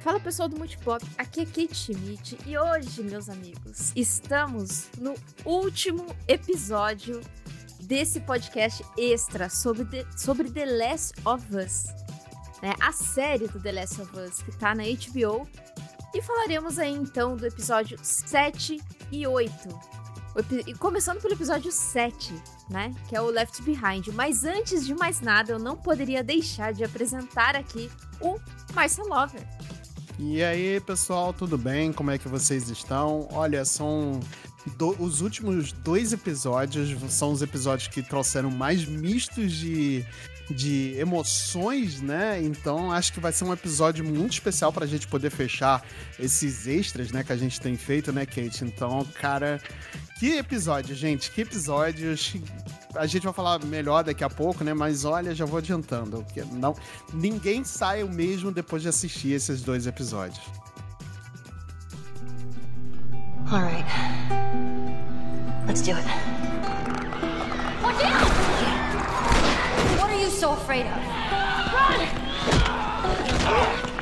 Fala pessoal do Multipop, aqui é Kate Schmidt e hoje, meus amigos, estamos no último episódio desse podcast extra sobre The, sobre The Last of Us, né? A série do The Last of Us que tá na HBO. E falaremos aí então do episódio 7 e 8. E começando pelo episódio 7, né? Que é o Left Behind. Mas antes de mais nada, eu não poderia deixar de apresentar aqui o Marcel Lover. E aí, pessoal, tudo bem? Como é que vocês estão? Olha, são do, os últimos dois episódios são os episódios que trouxeram mais mistos de, de emoções, né? Então acho que vai ser um episódio muito especial pra gente poder fechar esses extras, né, que a gente tem feito, né, Kate? Então, cara, que episódio, gente, que episódios a gente vai falar melhor daqui a pouco, né? Mas olha, já vou adiantando. Não, ninguém sai o mesmo depois de assistir esses dois episódios. All right. Let's do it. Watch out! What are you so afraid of? Run!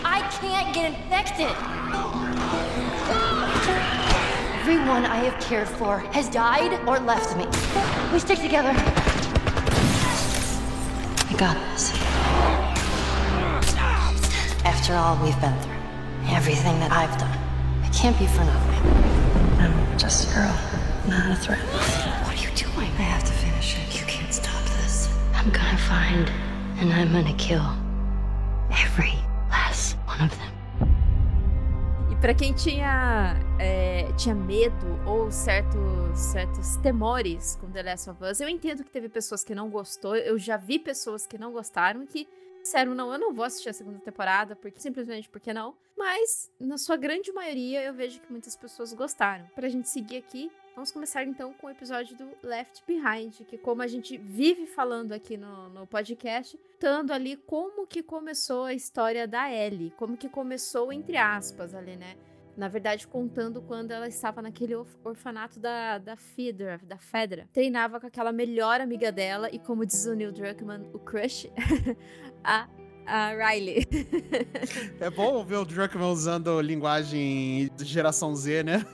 I can't get infected. Everyone I have cared for has died or left me. We stick together. I got this. After all we've been through, everything that I've done, it can't be for nothing. I'm just a girl, not a threat. What are you doing? I have to finish it. You can't stop this. I'm gonna find and I'm gonna kill every last one of them. E para quem tinha, é, tinha medo ou certo, certos temores com The Last of Us, eu entendo que teve pessoas que não gostou, eu já vi pessoas que não gostaram que disseram, não, eu não vou assistir a segunda temporada, porque simplesmente porque não. Mas, na sua grande maioria, eu vejo que muitas pessoas gostaram. Pra gente seguir aqui, Vamos começar então com o episódio do Left Behind, que como a gente vive falando aqui no, no podcast, estando ali como que começou a história da Ellie, como que começou entre aspas ali, né? Na verdade, contando quando ela estava naquele orfanato da, da Fedra, da Fedra. Treinava com aquela melhor amiga dela e, como diz o Neil Druckmann, o crush, a a Riley. É bom ver o Druckmann usando linguagem de geração Z, né?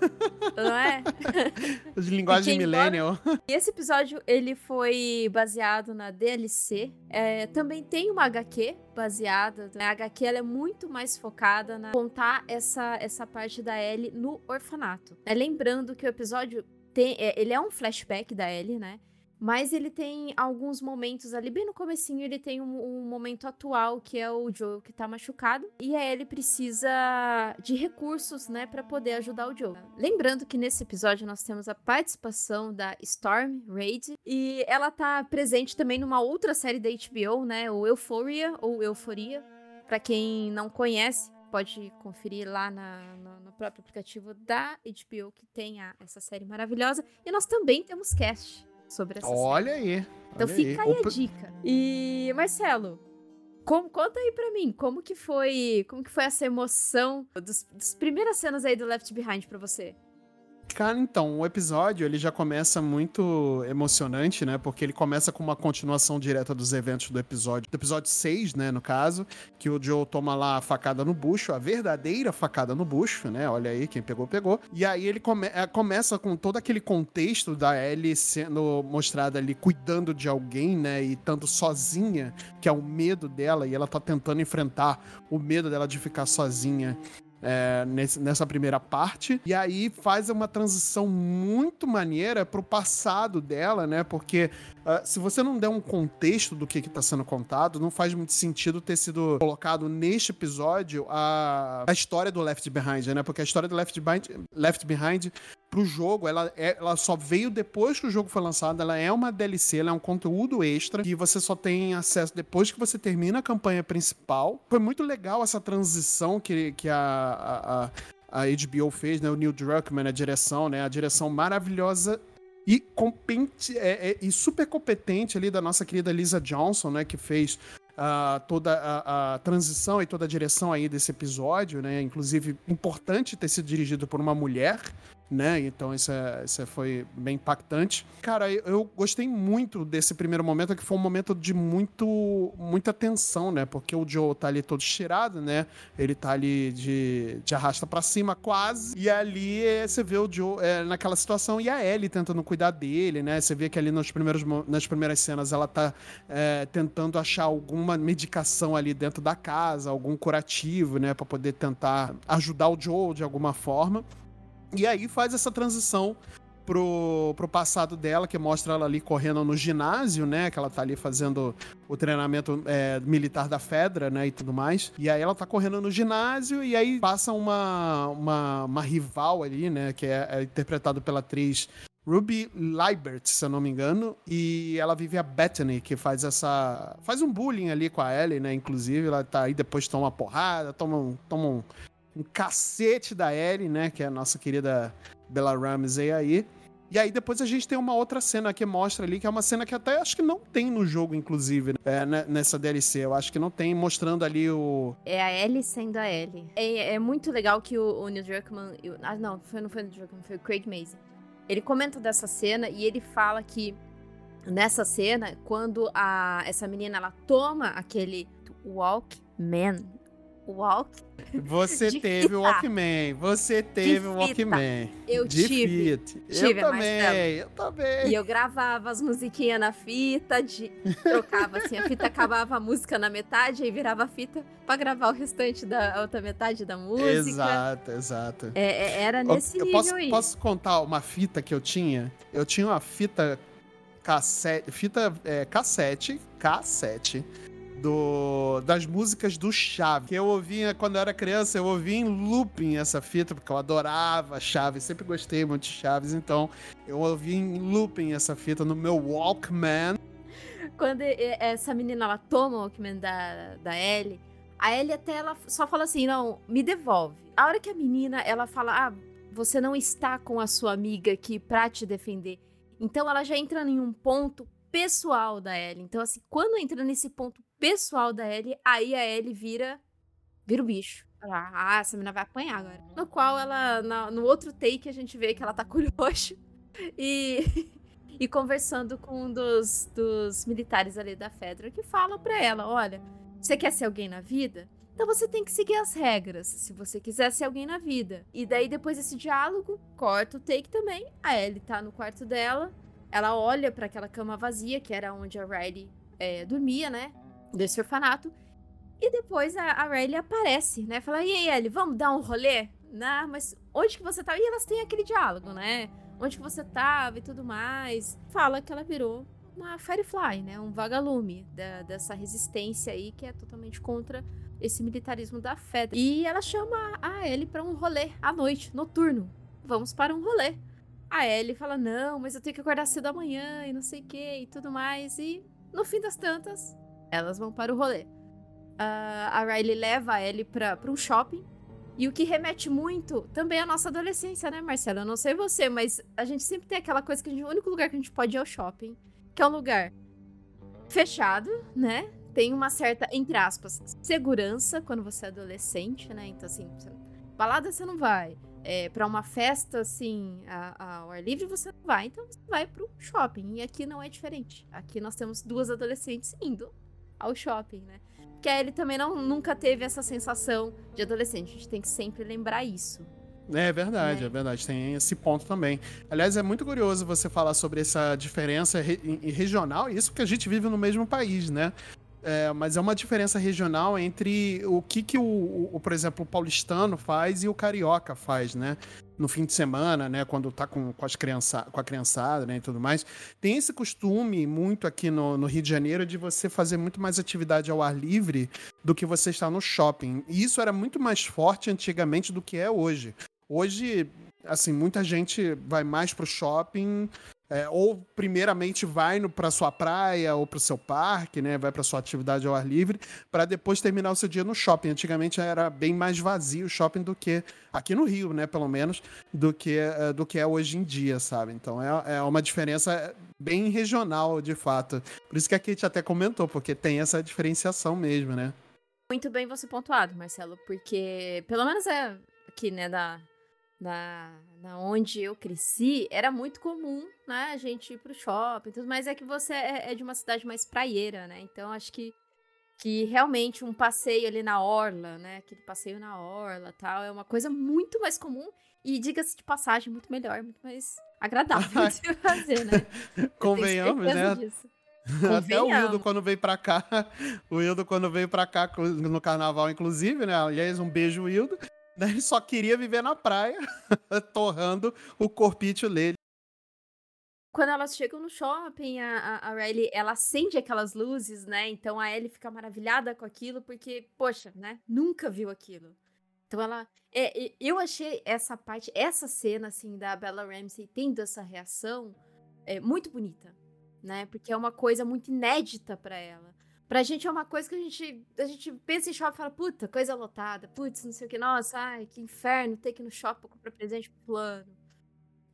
Não é? De linguagem millennial. E esse episódio, ele foi baseado na DLC. É, também tem uma HQ baseada. A HQ ela é muito mais focada na contar essa, essa parte da Ellie no orfanato. É, lembrando que o episódio tem, é, ele é um flashback da Ellie, né? Mas ele tem alguns momentos ali, bem no comecinho, ele tem um, um, momento atual, que é o Joe que tá machucado. E aí ele precisa de recursos, né, para poder ajudar o Joe. Lembrando que nesse episódio nós temos a participação da Storm Raid. E ela tá presente também numa outra série da HBO, né, o Euphoria, ou Euforia. para quem não conhece, pode conferir lá na, no, no, próprio aplicativo da HBO, que tem a, essa série maravilhosa. E nós também temos cast sobre essa Olha série. aí. Então olha fica aí. aí a dica. E Marcelo, como, conta aí pra mim, como que foi, como que foi essa emoção dos, das primeiras cenas aí do Left Behind pra você? Cara, então, o episódio ele já começa muito emocionante, né? Porque ele começa com uma continuação direta dos eventos do episódio, do episódio 6, né, no caso, que o Joe toma lá a facada no bucho, a verdadeira facada no bucho, né? Olha aí, quem pegou, pegou. E aí ele come é, começa com todo aquele contexto da Ellie sendo mostrada ali cuidando de alguém, né? E tanto sozinha, que é o medo dela, e ela tá tentando enfrentar o medo dela de ficar sozinha é, nessa primeira parte. E aí faz uma transição muito maneira pro passado dela, né? Porque uh, se você não der um contexto do que, que tá sendo contado, não faz muito sentido ter sido colocado neste episódio a, a história do Left Behind, né? Porque a história do Left Behind, Left Behind pro jogo, ela, é, ela só veio depois que o jogo foi lançado, ela é uma DLC, ela é um conteúdo extra que você só tem acesso depois que você termina a campanha principal. Foi muito legal essa transição que, que a, a, a, a HBO fez, né? O Neil Druckmann, a direção, né? A direção maravilhosa e, compente, é, é, e super competente ali da nossa querida Lisa Johnson, né? Que fez Uh, toda a, a, transição e toda a direção aí desse episódio, né? Inclusive, importante ter sido dirigido por uma mulher, né? Então isso, é, isso é, foi bem impactante. Cara, eu, gostei muito desse primeiro momento, que foi um momento de muito, muita tensão, né? Porque o Joe tá ali todo estirado, né? Ele tá ali de, de arrasta para cima quase. E ali é, você vê o Joe é, naquela situação e a Ellie tentando cuidar dele, né? Você vê que ali nos primeiros, nas primeiras cenas ela tá é, tentando achar alguma medicação ali dentro da casa, algum curativo, né? Pra poder tentar ajudar o Joe de alguma forma. E aí faz essa transição pro, pro passado dela, que mostra ela ali correndo no ginásio, né? Que ela tá ali fazendo o treinamento é, militar da Fedra, né? E tudo mais. E aí ela tá correndo no ginásio e aí passa uma, uma, uma rival ali, né? Que é, é interpretado pela atriz Ruby Liebert, se eu não me engano, e ela vive a Bethany, que faz essa. faz um bullying ali com a Ellie, né? Inclusive, ela tá aí, depois toma uma porrada, toma um, toma um, um cacete da Ellie, né? Que é a nossa querida Bella Ramsey aí. E aí depois a gente tem uma outra cena que mostra ali, que é uma cena que até acho que não tem no jogo, inclusive, é, né, nessa DLC. Eu acho que não tem, mostrando ali o... É a Ellie sendo a Ellie. É, é muito legal que o, o Neil Druckmann... ah, não, foi, não foi o Neil Druckmann, foi o Craig Mazin ele comenta dessa cena e ele fala que nessa cena, quando a, essa menina ela toma aquele Walkman, Walk. Você teve fita. o Walkman. Você teve o Walkman. Eu de tive. tive. Eu também. Eu também. E eu gravava as musiquinhas na fita, de... trocava assim, a fita acabava a música na metade, aí virava a fita pra gravar o restante da outra metade da música. Exato, exato. É, é era nesse eu, eu nível posso, aí. Posso contar uma fita que eu tinha? Eu tinha uma fita cassete, fita é, cassete, cassete do, das músicas do Chaves. Que eu ouvia quando eu era criança, eu ouvia em looping essa fita, porque eu adorava Chaves, sempre gostei muito de Chaves, então eu ouvia em looping essa fita no meu Walkman. Quando essa menina ela toma o Walkman da, da Ellie, a Ellie até ela só fala assim: não, me devolve. A hora que a menina ela fala, ah, você não está com a sua amiga aqui pra te defender. Então ela já entra em um ponto pessoal da Ellie. Então, assim, quando entra nesse ponto pessoal da Ellie, aí a Ellie vira. vira o bicho. Ah, essa menina vai apanhar agora. No qual ela, na, no outro take, a gente vê que ela tá com o roxo e, e conversando com um dos, dos militares ali da Fedra, que fala pra ela: olha, você quer ser alguém na vida? Então você tem que seguir as regras, se você quiser ser alguém na vida. E daí, depois desse diálogo, corta o take também. A Ellie tá no quarto dela, ela olha para aquela cama vazia, que era onde a Riley é, dormia, né? Desse orfanato. E depois a, a Riley aparece, né? Fala, e aí, Ellie, vamos dar um rolê? Nah, mas onde que você tava? E elas têm aquele diálogo, né? Onde que você tava e tudo mais. Fala que ela virou uma Firefly, né? Um vagalume da, dessa resistência aí que é totalmente contra esse militarismo da Fedra. E ela chama a Ellie para um rolê à noite, noturno. Vamos para um rolê. A Ellie fala: Não, mas eu tenho que acordar cedo amanhã e não sei o que e tudo mais. E no fim das tantas, elas vão para o rolê. Uh, a Riley leva a Ellie para um shopping. E o que remete muito também à nossa adolescência, né, Marcela? Eu não sei você, mas a gente sempre tem aquela coisa que gente, o único lugar que a gente pode ir é o shopping. Que é um lugar fechado, né? Tem uma certa, entre aspas, segurança quando você é adolescente, né? Então, assim, balada você não vai é, para uma festa assim ao ar livre você não vai, então você vai pro shopping. E aqui não é diferente. Aqui nós temos duas adolescentes indo ao shopping, né? Que a Ellie também não, nunca teve essa sensação de adolescente. A gente tem que sempre lembrar isso. É verdade, né? é verdade. Tem esse ponto também. Aliás, é muito curioso você falar sobre essa diferença re regional, isso porque a gente vive no mesmo país, né? É, mas é uma diferença regional entre o que, que o, o, por exemplo, o paulistano faz e o carioca faz, né? No fim de semana, né? Quando tá com, com, as criança, com a criançada né? e tudo mais. Tem esse costume muito aqui no, no, Rio de Janeiro de você fazer muito mais atividade ao ar livre do que você estar no shopping. E isso era muito mais forte antigamente do que é hoje. Hoje, assim, muita gente vai mais pro shopping é, ou primeiramente vai para sua praia ou para o seu parque, né? Vai para sua atividade ao ar livre, para depois terminar o seu dia no shopping. Antigamente era bem mais vazio o shopping do que aqui no Rio, né? Pelo menos do que é, do que é hoje em dia, sabe? Então é, é uma diferença bem regional, de fato. Por isso que a Kate até comentou, porque tem essa diferenciação mesmo, né? Muito bem você pontuado, Marcelo, porque pelo menos é aqui, né, da na, na onde eu cresci, era muito comum, né, a gente ir pro shopping, tudo, mas é que você é, é de uma cidade mais praieira, né? Então acho que que realmente um passeio ali na orla, né, aquele passeio na orla, tal, é uma coisa muito mais comum e diga-se de passagem muito melhor, muito mais agradável de fazer, né? Convenhamos, né? Disso. Até o Wildo quando veio pra cá, o Wildo quando veio pra cá no carnaval, inclusive, né? Aliás, um beijo, Wildo. Né? Ele só queria viver na praia, torrando o corpício dele. Quando elas chegam no shopping, a, a, Riley, ela acende aquelas luzes, né? Então a Ellie fica maravilhada com aquilo, porque, poxa, né? Nunca viu aquilo. Então ela... É, eu achei essa parte, essa cena, assim, da Bella Ramsey tendo essa reação é, muito bonita, né? Porque é uma coisa muito inédita para ela. Pra gente é uma coisa que a gente, a gente pensa em shopping e fala, puta, coisa lotada, putz, não sei o que, nossa, ai, que inferno ter que ir no shopping pra comprar presente pro plano.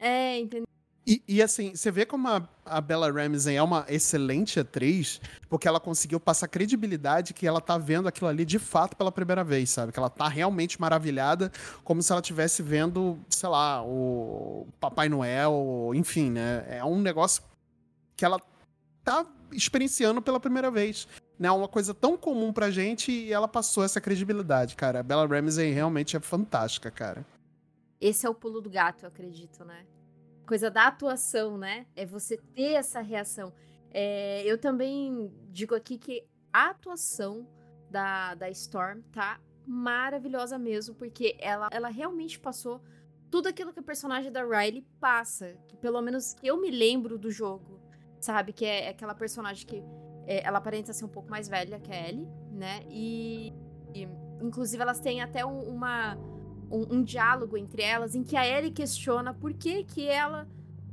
É, entendeu? E, e, assim, você vê como a, a, Bella Ramsey é uma excelente atriz, porque ela conseguiu passar credibilidade que ela tá vendo aquilo ali de fato pela primeira vez, sabe? Que ela tá realmente maravilhada, como se ela estivesse vendo, sei lá, o Papai Noel, enfim, né? É um negócio que ela tá experienciando pela primeira vez né, uma coisa tão comum pra gente e ela passou essa credibilidade, cara. A Bella Ramsey realmente é fantástica, cara. Esse é o pulo do gato, eu acredito, né? Coisa da atuação, né? É você ter essa reação. É, eu também digo aqui que a atuação da, da Storm tá maravilhosa mesmo, porque ela, ela realmente passou tudo aquilo que o personagem da Riley passa. Que pelo menos eu me lembro do jogo, sabe? Que é aquela personagem que é, ela aparenta ser um pouco mais velha que a Ellie, né? E, e inclusive elas têm até um, uma, um, um, diálogo entre elas em que a Ellie questiona por que que ela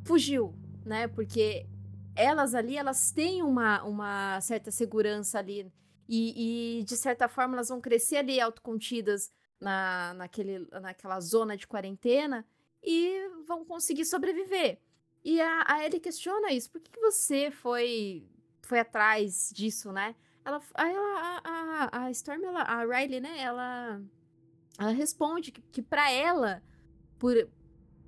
fugiu, né? Porque elas ali, elas têm uma, uma certa segurança ali e, e de certa forma elas vão crescer ali autocontidas na, naquele, naquela zona de quarentena e vão conseguir sobreviver. E a, a Ellie questiona isso. Por que, que você foi foi atrás disso, né? Ela, a, a, a Storm, ela, a Riley, né? Ela, ela responde que, que para ela por,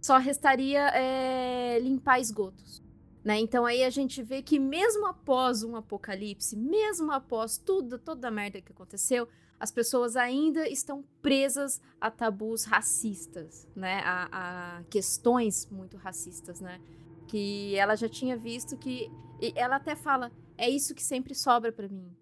só restaria é, limpar esgotos. Né? Então aí a gente vê que mesmo após um apocalipse, mesmo após tudo, toda a merda que aconteceu, as pessoas ainda estão presas a tabus racistas, né? A, a questões muito racistas, né? Que ela já tinha visto que ela até fala, é isso que sempre sobra para mim.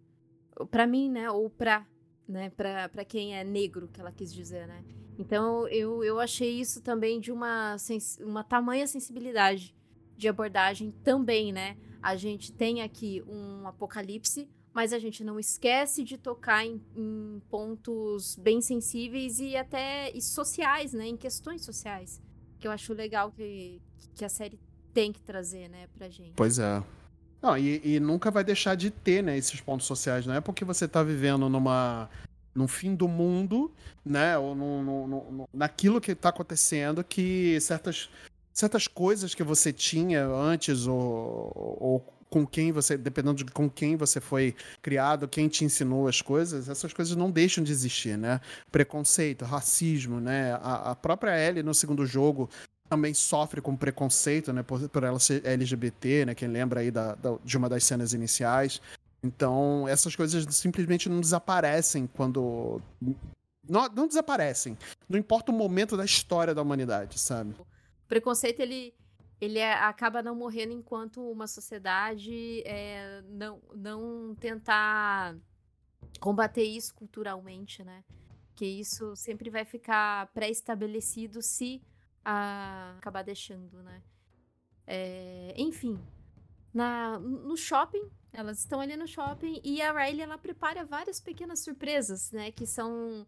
para mim, né? Ou pra, né? Pra, pra quem é negro, que ela quis dizer, né? Então, eu, eu achei isso também de uma, uma tamanha sensibilidade de abordagem também, né? A gente tem aqui um apocalipse, mas a gente não esquece de tocar em, em pontos bem sensíveis e até e sociais, né? Em questões sociais. Que eu acho legal que, que a série tem que trazer, né, pra gente. Pois é. Não, e, e, nunca vai deixar de ter, né, esses pontos sociais. Não é porque você tá vivendo numa no fim do mundo, né, ou no, no, no, naquilo que tá acontecendo, que certas, certas coisas que você tinha antes, ou, ou com quem você, dependendo de com quem você foi criado, quem te ensinou as coisas, essas coisas não deixam de existir, né? Preconceito, racismo, né? A, a própria Ellie no segundo jogo também sofre com preconceito, né, por, por ela ser LGBT, né, quem lembra aí da, da, de uma das cenas iniciais. Então, essas coisas simplesmente não desaparecem quando... Não, não desaparecem. Não importa o momento da história da humanidade, sabe? O preconceito, ele, ele é, acaba não morrendo enquanto uma sociedade é, não, não tentar combater isso culturalmente, né? Que isso sempre vai ficar pré-estabelecido se a acabar deixando, né? É, enfim, na, no shopping, elas estão ali no shopping e a Riley ela prepara várias pequenas surpresas, né? Que são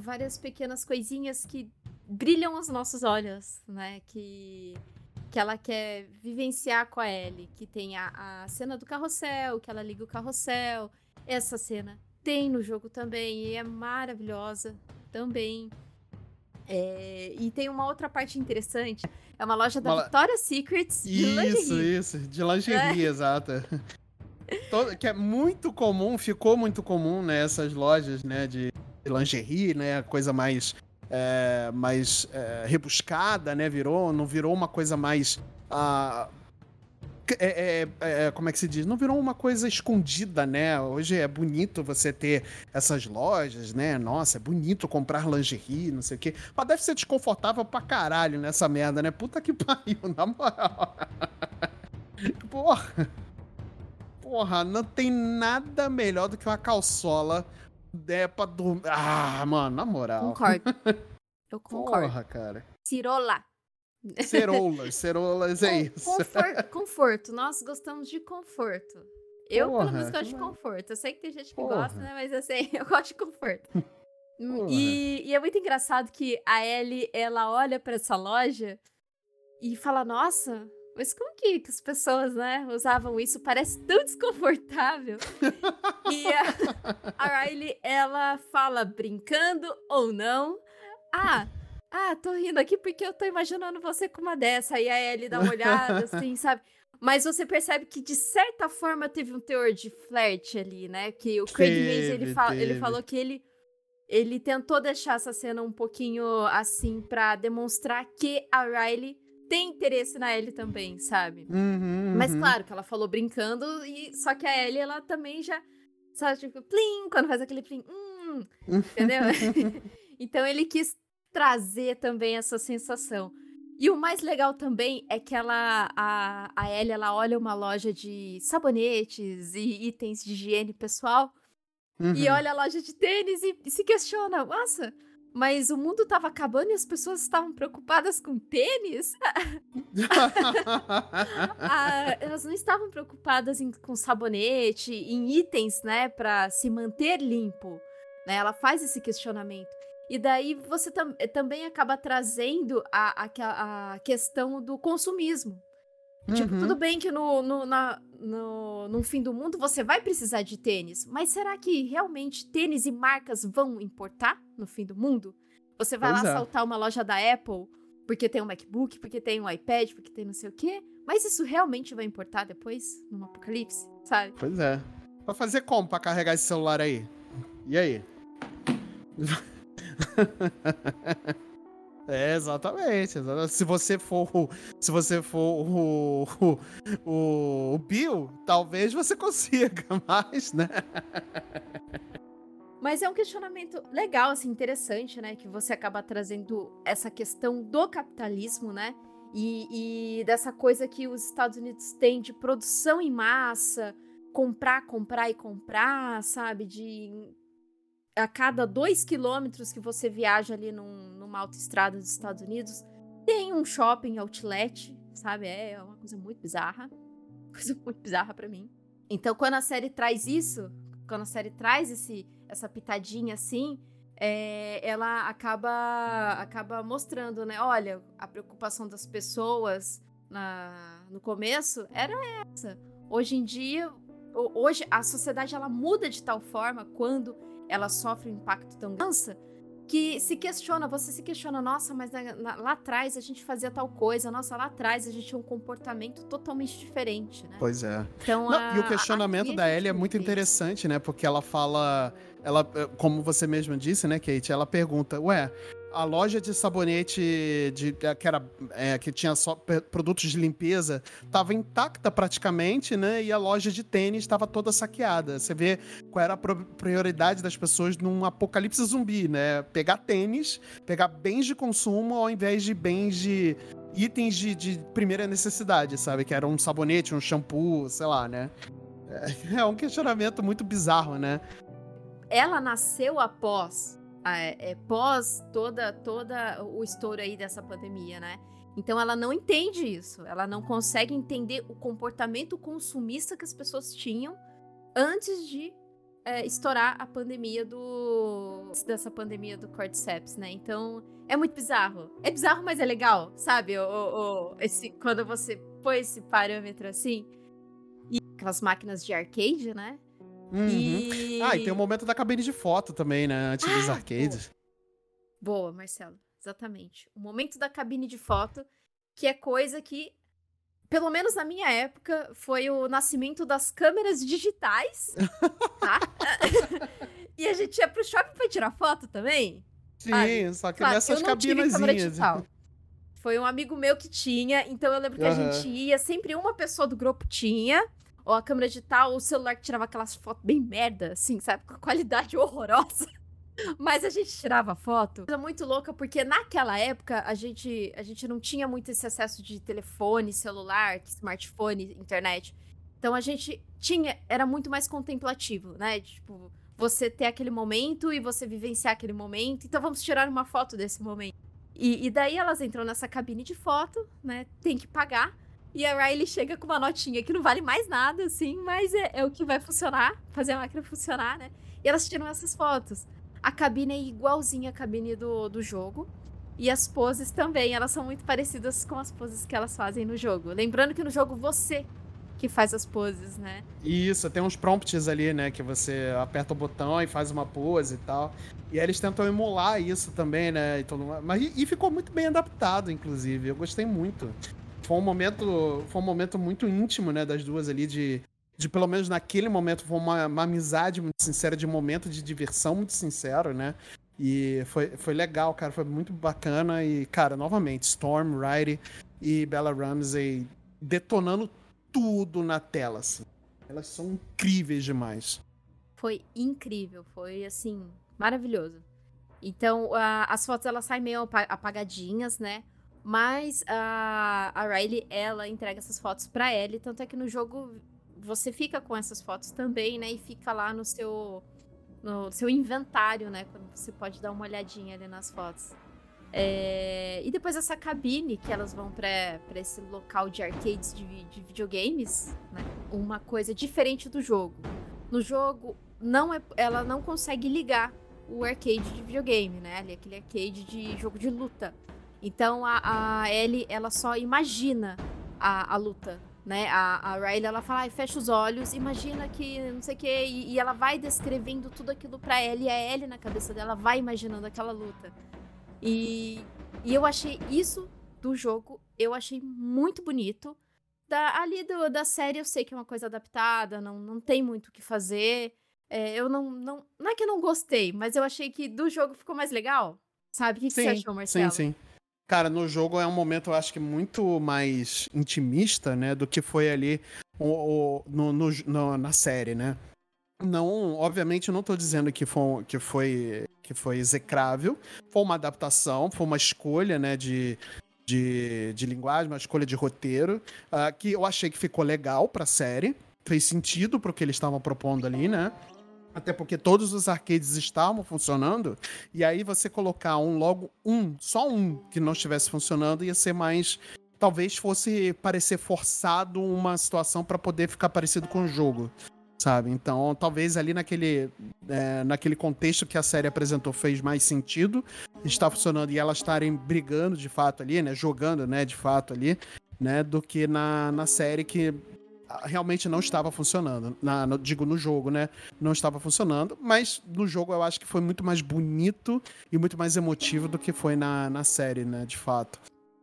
várias pequenas coisinhas que brilham os nossos olhos, né? Que, que ela quer vivenciar com a Ellie. Que tem a, a cena do carrossel, que ela liga o carrossel. Essa cena tem no jogo também e é maravilhosa também. É, e tem uma outra parte interessante. É uma loja da uma... Victoria's Secrets de isso, lingerie. Isso, isso. De lingerie, é. exata. que é muito comum, ficou muito comum nessas né, lojas, né, de lingerie, né, coisa mais é, mais é, rebuscada, né? Virou, não virou uma coisa mais. Uh, é, é, é, como é que se diz? Não virou uma coisa escondida, né? Hoje é bonito você ter essas lojas, né? Nossa, é bonito comprar lingerie, não sei o quê. Mas deve ser desconfortável pra caralho nessa merda, né? Puta que pariu, na moral. Porra. Porra, não tem nada melhor do que uma calçola é pra dormir. Ah, mano, na moral. Concordo. Eu concordo. Porra, cara. Cirola. Cerolas, cerolas é isso. Conforto, conforto, nós gostamos de conforto. Eu, Porra, pelo menos, gosto de conforto. Eu sei que tem gente que Porra. gosta, né? Mas assim, eu gosto de conforto. E, e, é muito engraçado que a Ellie, ela olha para essa loja e fala: Nossa, mas como que, que as pessoas, né, usavam isso? Parece tão desconfortável. e a, a Riley, ela fala, brincando ou não, ah, ah, tô rindo aqui porque eu tô imaginando você com uma dessa. Aí a Ellie dá uma olhada, assim, sabe? Mas você percebe que, de certa forma, teve um teor de flerte ali, né? Que o Craig Mason, ele, fa ele falou que ele, ele tentou deixar essa cena um pouquinho assim para demonstrar que a Riley tem interesse na Ellie também, sabe? Uhum, Mas claro que ela falou brincando, e só que a Ellie, ela também já, sabe, tipo, plim, quando faz aquele plim, hum, entendeu? então ele quis trazer também essa sensação. E o mais legal também é que ela, a, a Ellie, ela olha uma loja de sabonetes e itens de higiene pessoal, uhum. e olha a loja de tênis e, e se questiona, nossa mas o mundo estava acabando e as pessoas estavam preocupadas com tênis. ah, elas não estavam preocupadas em, com sabonete, em itens, né, para se manter limpo. Né? Ela faz esse questionamento. E daí você tam também acaba trazendo a, a, a questão do consumismo. Uhum. Tipo, tudo uhum. bem que no, no, na, no, no fim do mundo você vai precisar de tênis, mas será que realmente tênis e marcas vão importar no fim do mundo? Você vai pois lá é. saltar uma loja da Apple porque tem um MacBook, porque tem um iPad, porque tem não sei o quê, mas isso realmente vai importar depois, num apocalipse, sabe? Pois é. Pra fazer como pra carregar esse celular aí? E aí? É, exatamente, exatamente. Se você for, se você for o, o, o Bill, talvez você consiga mais, né? Mas é um questionamento legal, assim, interessante, né? Que você acaba trazendo essa questão do capitalismo, né? E, e dessa coisa que os Estados Unidos têm de produção em massa, comprar, comprar e comprar, sabe? De a cada dois quilômetros que você viaja ali num, numa autoestrada dos Estados Unidos, tem um shopping outlet, sabe? É uma coisa muito bizarra. Coisa muito bizarra para mim. Então, quando a série traz isso, quando a série traz esse, essa pitadinha assim, é, ela acaba, acaba mostrando, né? Olha, a preocupação das pessoas na, no começo era essa. Hoje em dia, hoje a sociedade ela muda de tal forma quando ela sofre um impacto tão grande que se questiona, você se questiona, nossa, mas na, na, lá atrás a gente fazia tal coisa, nossa, lá atrás a gente tinha um comportamento totalmente diferente, né? Pois é. Então, Não, a, e o questionamento da Ellie é muito interessante, né? Porque ela fala, ela, como você mesma disse, né, Kate, ela pergunta, ué, a loja de sabonete de, é, que, era, é, que tinha só produtos de limpeza estava intacta praticamente, né? E a loja de tênis estava toda saqueada. Você vê qual era a prioridade das pessoas num apocalipse zumbi, né? Pegar tênis, pegar bens de consumo ao invés de bens de itens de, de primeira necessidade, sabe? Que era um sabonete, um shampoo, sei lá, né? É, é um questionamento muito bizarro, né? Ela nasceu após é, é, pós toda toda o estouro aí dessa pandemia, né? Então ela não entende isso, ela não consegue entender o comportamento consumista que as pessoas tinham antes de é, estourar a pandemia do dessa pandemia do cordyceps, né? Então é muito bizarro. É bizarro, mas é legal, sabe? O, o, esse quando você põe esse parâmetro assim e aquelas máquinas de arcade, né? Uhum. E... Ah, e tem o momento da cabine de foto também, né? Antes ah, dos arcades. Boa. boa, Marcelo. Exatamente. O momento da cabine de foto, que é coisa que, pelo menos na minha época, foi o nascimento das câmeras digitais, tá? e a gente ia pro shopping pra tirar foto também. Sim, só que claro, nessas cabinazinhas. Foi um amigo meu que tinha, então eu lembro que uhum. a gente ia, sempre uma pessoa do grupo tinha, ou a câmera digital, ou o celular que tirava aquelas fotos bem merda, assim, sabe? Com qualidade horrorosa. Mas a gente tirava foto. Era muito louca, porque naquela época a gente, a gente não tinha muito esse acesso de telefone, celular, smartphone, internet. Então a gente tinha, era muito mais contemplativo, né? Tipo, você ter aquele momento e você vivenciar aquele momento. Então vamos tirar uma foto desse momento. E, e daí elas entram nessa cabine de foto, né? Tem que pagar. E a Riley chega com uma notinha que não vale mais nada, assim, mas é, é o que vai funcionar, fazer a máquina funcionar, né? E elas tiram essas fotos. A cabine é igualzinha à cabine do, do jogo. E as poses também, elas são muito parecidas com as poses que elas fazem no jogo. Lembrando que no jogo você que faz as poses, né? Isso, tem uns prompts ali, né? Que você aperta o botão e faz uma pose e tal. E aí eles tentam emular isso também, né? E tudo Mas, e ficou muito bem adaptado, inclusive. Eu gostei muito. Foi um momento, foi um momento muito íntimo, né? Das duas ali, de, de pelo menos naquele momento, foi uma, uma amizade muito sincera, de momento de diversão muito sincero, né? E foi, foi legal, cara. Foi muito bacana. E, cara, novamente, Storm, Riley e Bella Ramsey detonando tudo na tela, assim. Elas são incríveis demais. Foi incrível, foi assim, maravilhoso. Então, a, as fotos elas saem meio apagadinhas, né? Mas a, a Riley, ela entrega essas fotos pra Ellie, tanto é que no jogo você fica com essas fotos também, né? E fica lá no seu no seu inventário, né? Quando você pode dar uma olhadinha ali nas fotos. É, e depois essa cabine que elas vão para esse local de arcades de, de, videogames, né? Uma coisa diferente do jogo. No jogo, não é, ela não consegue ligar o arcade de videogame, né? Aquele arcade de jogo de luta. Então a, a Ellie, ela só imagina a, a luta, né? A, a Riley, ela fala, fecha os olhos, imagina que não sei o quê, e, e ela vai descrevendo tudo aquilo pra Ellie, e a Ellie na cabeça dela vai imaginando aquela luta. E, e eu achei isso do jogo, eu achei muito bonito. Da, ali do, da série eu sei que é uma coisa adaptada, não, não tem muito o que fazer. É, eu não, não. Não é que eu não gostei, mas eu achei que do jogo ficou mais legal. Sabe? O que, que sim, você achou, Marcelo? Sim, sim. Cara, no jogo é um momento, eu acho que muito mais intimista, né? Do que foi ali o, o no, no, no, na série, né? Não, obviamente, eu não estou dizendo que foi, que foi que foi execrável. Foi uma adaptação, foi uma escolha, né, de, de, de linguagem, uma escolha de roteiro, uh, que eu achei que ficou legal pra série. Fez sentido pro que eles estavam propondo ali, né? Até porque todos os arcades estavam funcionando. E aí você colocar um logo um, só um que não estivesse funcionando, ia ser mais. Talvez fosse parecer forçado uma situação para poder ficar parecido com o jogo sabe? Então, talvez ali naquele, é, naquele contexto que a série apresentou fez mais sentido, está funcionando e elas estarem brigando de fato ali, né? Jogando, né? De fato ali, né? Do que na, na série que realmente não estava funcionando. Na, no, digo, no jogo, né? Não estava funcionando, mas no jogo eu acho que foi muito mais bonito e muito mais emotivo do que foi na, na série, né? De fato.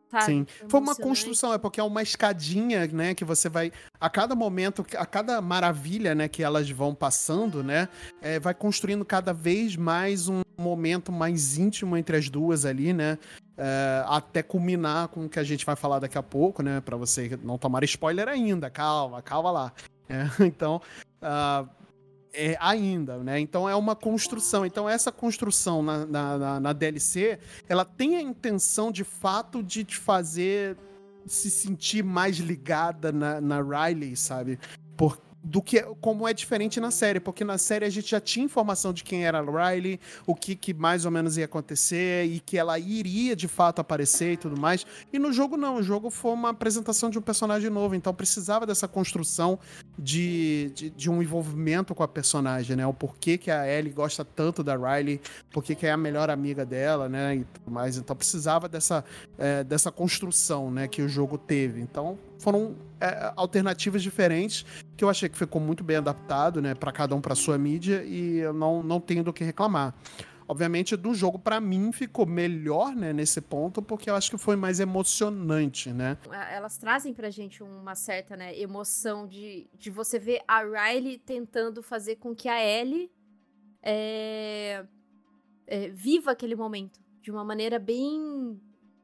Tá, Sim. Foi uma construção, é porque é uma escadinha, né, que você vai a cada momento, a cada maravilha, né, que elas vão passando, né, é, vai construindo cada vez mais um momento mais íntimo entre as duas ali, né, é, até culminar com o que a gente vai falar daqui a pouco, né, para você não tomar spoiler ainda, calma, calma lá. É, então, uh, é, ainda, né? Então é uma construção. Então essa construção na, na, na, DLC, ela tem a intenção de fato de te fazer se sentir mais ligada na, na Riley, sabe? Por, do que como é diferente na série, porque na série a gente já tinha informação de quem era a Riley, o que, que mais ou menos ia acontecer e que ela iria de fato aparecer e tudo mais. E no jogo não, o jogo foi uma apresentação de um personagem novo, então precisava dessa construção de, de, de um envolvimento com a personagem, né? O porquê que a Ellie gosta tanto da Riley, porquê que é a melhor amiga dela, né? E tudo mais. Então precisava dessa, é, dessa construção, né? Que o jogo teve. Então foram é, alternativas diferentes que eu achei que ficou muito bem adaptado, né, para cada um para sua mídia e eu não, não tenho do que reclamar. Obviamente, do jogo, para mim, ficou melhor, né, nesse ponto, porque eu acho que foi mais emocionante, né? Elas trazem pra gente uma certa, né, emoção de, de você ver a Riley tentando fazer com que a Ellie é, é, viva aquele momento de uma maneira bem,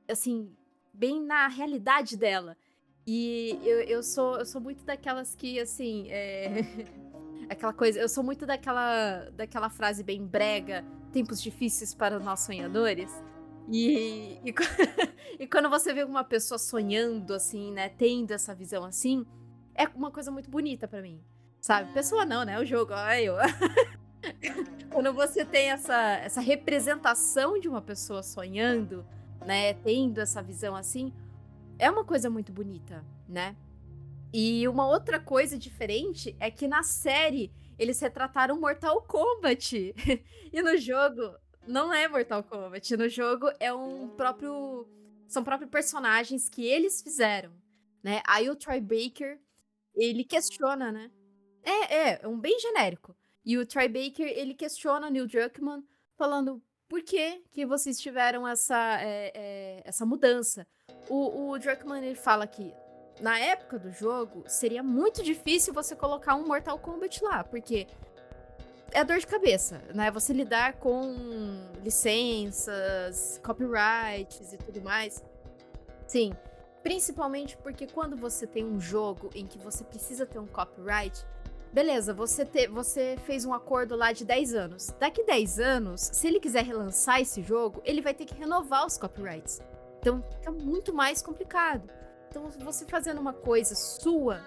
assim, bem na realidade dela. E eu, eu, sou, eu sou muito daquelas que, assim, é... aquela coisa, eu sou muito daquela, daquela frase bem brega, tempos difíceis para nós sonhadores. E, e, e, quando você vê uma pessoa sonhando, assim, né, tendo essa visão assim, é uma coisa muito bonita para mim, sabe? Pessoa não, né? O jogo, olha eu. quando você tem essa, essa representação de uma pessoa sonhando, né, tendo essa visão assim, é uma coisa muito bonita, né? E uma outra coisa diferente é que na série eles retrataram Mortal Kombat. e no jogo não é Mortal Kombat. No jogo é um próprio. São próprios personagens que eles fizeram. Né? Aí o Troy Baker, ele questiona, né? É, é, é um bem genérico. E o Troy Baker, ele questiona o Neil Druckmann, falando por que, que vocês tiveram essa, é, é, essa mudança. O, o Druckmann, ele fala que na época do jogo, seria muito difícil você colocar um Mortal Kombat lá, porque é dor de cabeça, né? Você lidar com licenças, copyrights e tudo mais. Sim, principalmente porque quando você tem um jogo em que você precisa ter um copyright, beleza, você, te, você fez um acordo lá de 10 anos. Daqui 10 anos, se ele quiser relançar esse jogo, ele vai ter que renovar os copyrights. Então fica muito mais complicado. Então, você fazendo uma coisa sua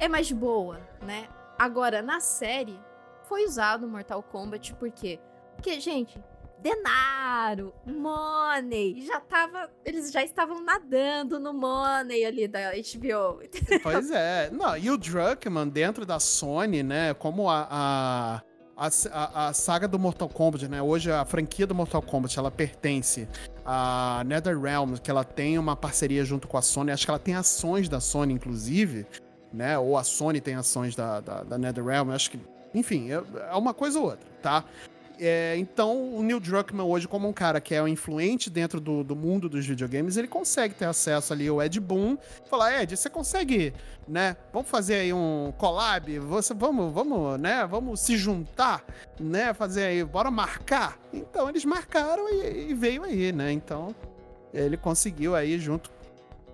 é mais boa, né? Agora, na série, foi usado Mortal Kombat por quê? Porque, gente, Denaro, Money, já tava. Eles já estavam nadando no Money ali da HBO. Pois é. Não, e o Druckmann, dentro da Sony, né? Como a, a a, a, a, saga do Mortal Kombat, né? Hoje a franquia do Mortal Kombat, ela pertence à NetherRealm, que ela tem uma parceria junto com a Sony. Acho que ela tem ações da Sony, inclusive, né? Ou a Sony tem ações da, da, da NetherRealm. Acho que, enfim, é, é uma coisa ou outra, tá? É, então, o Neil Druckmann hoje, como um cara que é um influente dentro do, do mundo dos videogames, ele consegue ter acesso ali ao Ed Boon, falar, Ed, você consegue, né? Vamos fazer aí um collab, você, vamos, vamos, né? Vamos se juntar, né? Fazer aí, bora marcar. Então, eles marcaram e, e veio aí, né? Então, ele conseguiu aí junto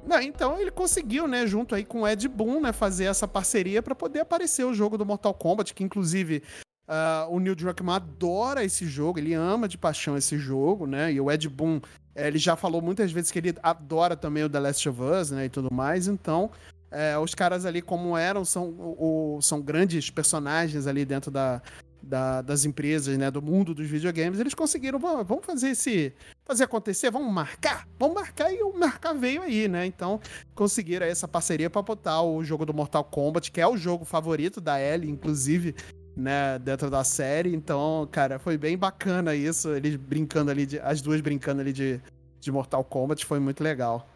não, então ele conseguiu, né, junto aí com o Ed Boon, né, fazer essa parceria para poder aparecer o jogo do Mortal Kombat, que inclusive Uh, o Neil Druckmann adora esse jogo, ele ama de paixão esse jogo, né? E o Ed Boon, eh, ele já falou muitas vezes que ele adora também o The Last of Us, né? E tudo mais. Então, é, os caras ali, como eram, são, o, são grandes personagens ali dentro da, da, das empresas, né? Do mundo dos videogames. Eles conseguiram, vamos fazer esse. fazer acontecer, vamos marcar? Vamos marcar e o marcar veio aí, né? Então, conseguiram essa parceria para botar o jogo do Mortal Kombat, que é o jogo favorito da Ellie, inclusive né, dentro da série. Então, cara, foi bem bacana isso. Eles brincando ali, de, as duas brincando ali de, de Mortal Kombat, foi muito legal.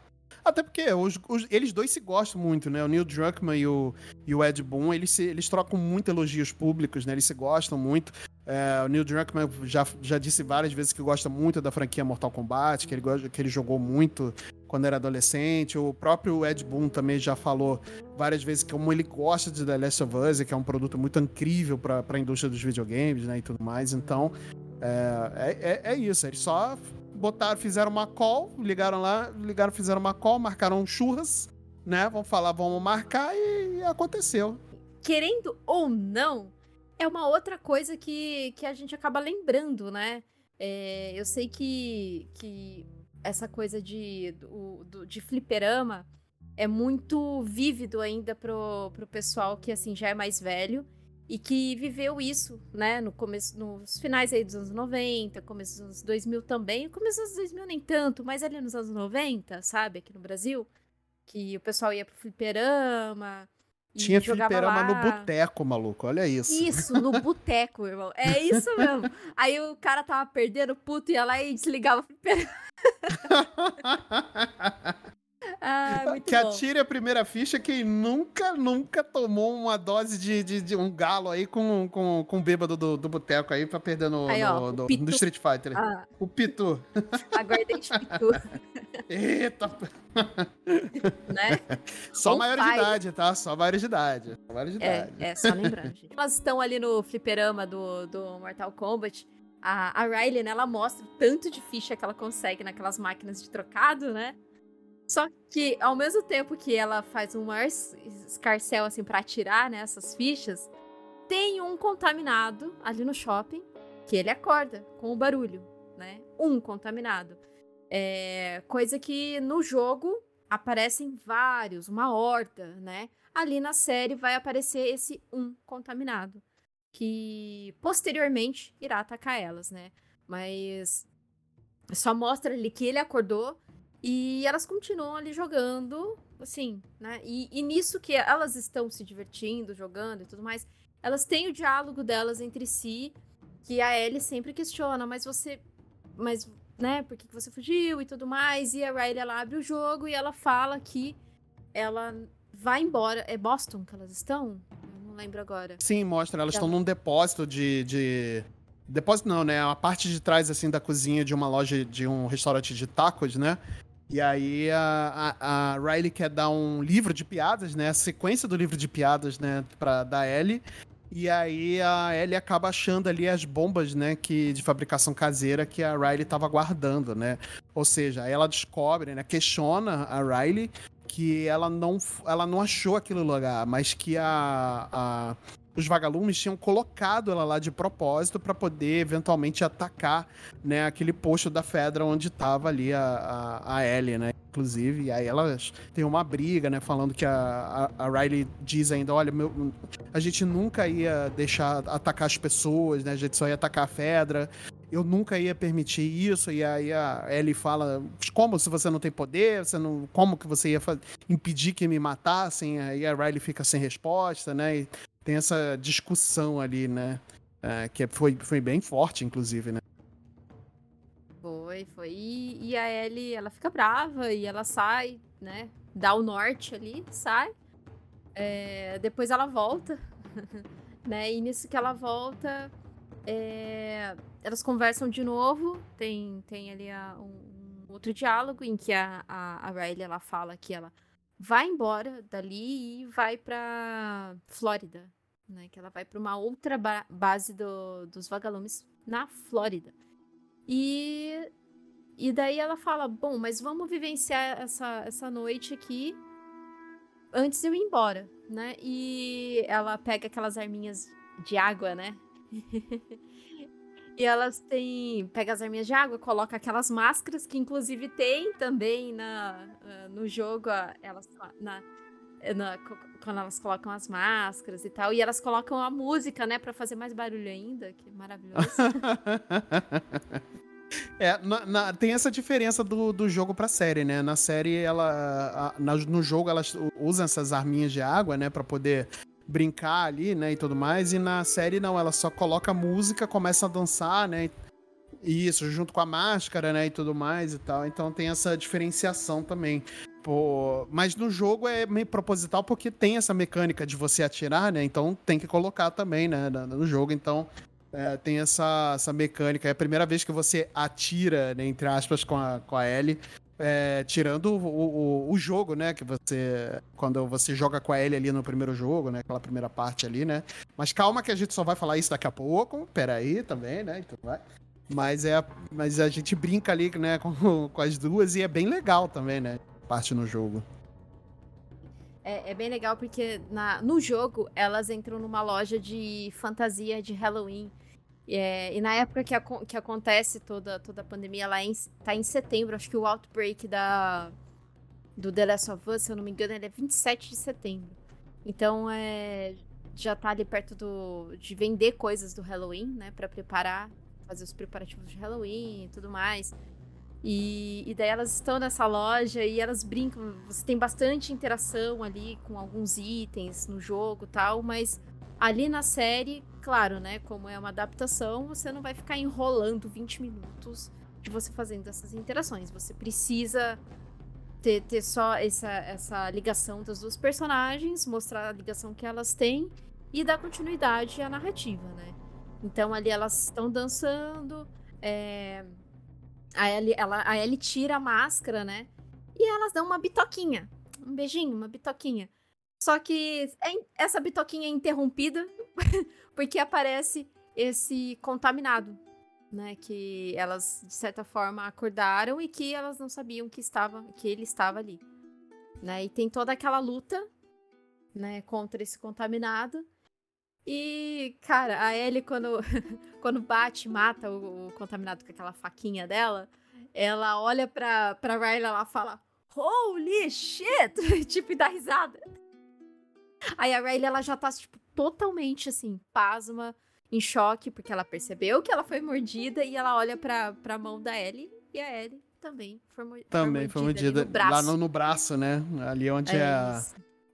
Até porque os, os, eles dois se gostam muito, né? O Neil Druckmann e o, e o Ed Boon, eles, se, eles trocam muito elogios públicos, né? Eles se gostam muito. É, o Neil Druckmann já, já disse várias vezes que gosta muito da franquia Mortal Kombat, que ele, que ele jogou muito quando era adolescente. O próprio Ed Boon também já falou várias vezes como ele gosta de The Last of Us, que é um produto muito incrível para a indústria dos videogames, né, e tudo mais. Então, é, é, é isso. Eles só botaram, fizeram uma call, ligaram lá, ligaram, fizeram uma call, marcaram churras, né? Vamos falar, vamos marcar e, e aconteceu. Querendo ou não, é uma outra coisa que, que a gente acaba lembrando, né? É, eu sei que, que essa coisa de, do, do, de fliperama é muito vívido ainda pro, pro pessoal que, assim, já é mais velho e que viveu isso, né, no começo, nos finais aí dos anos 90, começo dos anos 2000 também, começo dos anos 2000 nem tanto, mas ali nos anos 90, sabe, aqui no Brasil, que o pessoal ia pro fliperama, tinha fliperama lá. no boteco, maluco. Olha isso. Isso, no boteco, irmão. É isso mesmo. Aí o cara tava perdendo puto, ia lá e desligava o fliperama. Ah, muito que bom. atire a primeira ficha quem nunca, nunca tomou uma dose de, de, de um galo aí com, com, com o bêbado do, do boteco aí pra perder no, aí, ó, no, no, no, Street Fighter. Ah. O Pitu. Aguardente Pitu. Eita! né? Só maiores de idade, tá? Só maiores de idade. Só maiores de é, idade. É, só lembrando, gente. Elas estão ali no fliperama do, do Mortal Kombat. a, a Riley, né, ela mostra o tanto de ficha que ela consegue naquelas máquinas de trocado, né? Só que, ao mesmo tempo que ela faz um maior escarcel, assim, pra atirar, né, essas fichas, tem um contaminado ali no shopping que ele acorda com o barulho, né? Um contaminado. É, coisa que no jogo aparecem vários, uma horda, né? Ali na série vai aparecer esse um contaminado, que posteriormente irá atacar elas, né? Mas só mostra ali que ele acordou e elas continuam ali jogando, assim, né? E, e nisso que elas estão se divertindo, jogando e tudo mais, elas têm o diálogo delas entre si, que a Ellie sempre questiona, mas você. Mas né, por que, você fugiu e tudo mais. E a Riley, ela abre o jogo e ela fala que ela vai embora. É Boston que elas estão? Eu não lembro agora. Sim, mostra. Elas estão num depósito de, de... Depósito não, né? A parte de trás, assim, da cozinha de uma loja, de um restaurante de tacos, né? E aí a, a, a, Riley quer dar um livro de piadas, né? A sequência do livro de piadas, né? Pra dar Ellie. E aí a Ellie acaba achando ali as bombas, né, que de fabricação caseira que a Riley estava guardando, né? Ou seja, ela descobre, né, questiona a Riley que ela não, ela não achou aquele lugar, mas que a, a os vagalumes tinham colocado ela lá de propósito para poder eventualmente atacar, né, aquele posto da Fedra onde estava ali a, a, a, Ellie, né, inclusive. E aí elas têm uma briga, né, falando que a, a, a Riley diz ainda, olha, meu, a gente nunca ia deixar atacar as pessoas, né, a gente só ia atacar a Fedra. Eu nunca ia permitir isso. E aí a Ellie fala, como se você não tem poder, você não, como que você ia impedir que me matassem? Aí a Riley fica sem resposta, né? E tem essa discussão ali, né? É, que foi, foi bem forte, inclusive, né? Foi, foi. E, e, a Ellie, ela fica brava e ela sai, né? Dá o norte ali, sai. É, depois ela volta, né? E nisso que ela volta, é, elas conversam de novo. Tem, tem ali a, um, outro diálogo em que a, a, a Riley ela fala que ela vai embora dali e vai para Flórida, né? Que ela vai para uma outra ba base do, dos vagalumes na Flórida. E e daí ela fala: "Bom, mas vamos vivenciar essa essa noite aqui antes de eu ir embora", né? E ela pega aquelas arminhas de água, né? E elas têm. Pega as arminhas de água, coloca aquelas máscaras, que inclusive tem também na, uh, no jogo, uh, elas na, na, quando elas colocam as máscaras e tal. E elas colocam a música, né, para fazer mais barulho ainda, que é maravilhoso. É, na, na, tem essa diferença do, do jogo pra série, né? Na série, ela. A, na, no jogo, elas usam essas arminhas de água, né? Pra poder brincar ali, né, e tudo mais. E na série não, ela só coloca música, começa a dançar, né? Isso, junto com a máscara, né, e tudo mais e tal. Então tem essa diferenciação também. Pô, mas no jogo é meio proposital porque tem essa mecânica de você atirar, né? Então tem que colocar também, né, no jogo. Então é, tem essa, essa mecânica. É a primeira vez que você atira, né, entre aspas, com a, com a L. É, tirando o, o, o, jogo, né? Que você. Quando você joga com a Ellie ali no primeiro jogo, né? Aquela primeira parte ali, né? Mas calma que a gente só vai falar isso daqui a pouco. Peraí também, né? Então vai. Mas, é, mas a gente brinca ali, né, com, com as duas e é bem legal também, né? Parte no jogo. É, é bem legal porque na, no jogo elas entram numa loja de fantasia de Halloween. É, e na época que, a, que acontece toda, toda a pandemia, lá em, tá em setembro, acho que o outbreak da, do The Last of Us, se eu não me engano, ele é 27 de setembro. Então, é, já tá ali perto do, de vender coisas do Halloween, né? Pra preparar, fazer os preparativos de Halloween e tudo mais. E, e daí elas estão nessa loja e elas brincam. Você tem bastante interação ali com alguns itens no jogo tal, mas ali na série claro, né? Como é uma adaptação, você não vai ficar enrolando 20 minutos de você fazendo essas interações. Você precisa ter, ter só essa, essa ligação das duas personagens, mostrar a ligação que elas têm e dar continuidade à narrativa, né? Então ali elas estão dançando, é... a, Ellie, ela, a Ellie tira a máscara, né? E elas dão uma bitoquinha, um beijinho, uma bitoquinha. Só que é, essa bitoquinha é interrompida porque aparece esse contaminado, né? Que elas, de certa forma, acordaram e que elas não sabiam que, estava, que ele estava ali. Né? E tem toda aquela luta né, contra esse contaminado. E, cara, a Ellie, quando, quando bate mata o, o, contaminado com aquela faquinha dela, ela olha pra, pra Riley e fala: Holy shit! tipo, e dá risada. Aí a Riley, ela já tá, tipo, totalmente, assim, pasma, em choque, porque ela percebeu que ela foi mordida e ela olha pra, pra mão da Ellie e a Ellie também foi, mordida. Também foi mordida. No lá no, no, braço, né? Ali onde é, é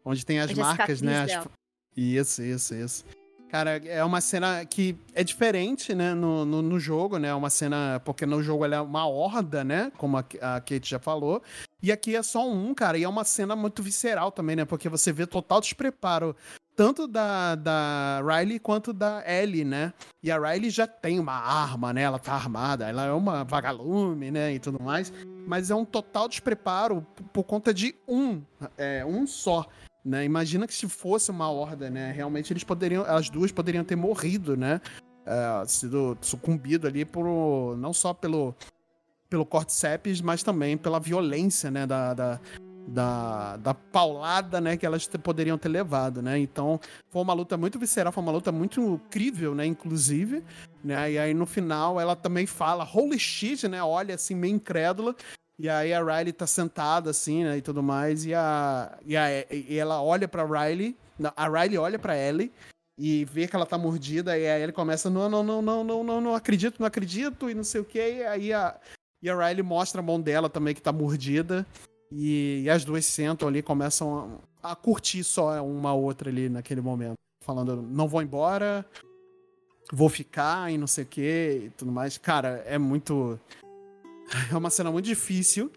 onde tem as onde marcas, né? As... Isso, isso, isso. Cara, é uma cena que é diferente, né, no, no, no, jogo, né? É uma cena. Porque no jogo ela é uma horda, né? Como a, a Kate já falou. E aqui é só um, cara. E é uma cena muito visceral também, né? Porque você vê total despreparo. Tanto da, da Riley quanto da Ellie, né? E a Riley já tem uma arma, né? Ela tá armada, ela é uma vagalume, né? E tudo mais. Mas é um total despreparo por, conta de um, é, um só. Né? Imagina que se fosse uma horda, né? Realmente eles poderiam, as duas poderiam ter morrido, né? É, sido sucumbido ali por não só pelo pelo cordyceps, mas também pela violência, né? Da, da, da, da paulada, né? Que elas poderiam ter levado, né? Então foi uma luta muito visceral, foi uma luta muito incrível, né? Inclusive, né? E aí no final ela também fala holy shit, né? Olha assim meio incrédula e aí a Riley tá sentada assim, né, e tudo mais, e, a, e, a, e ela olha pra Riley, a Riley olha pra Ellie e vê que ela tá mordida, e aí ele começa, não, não, não, não, não, não, não acredito, não acredito, e não sei o que, e aí a, e a Riley mostra a mão dela também que tá mordida, e, e as duas sentam ali, começam a, a curtir só uma outra ali naquele momento, falando, não vou embora, vou ficar e não sei o que e tudo mais. Cara, é muito é uma cena muito difícil,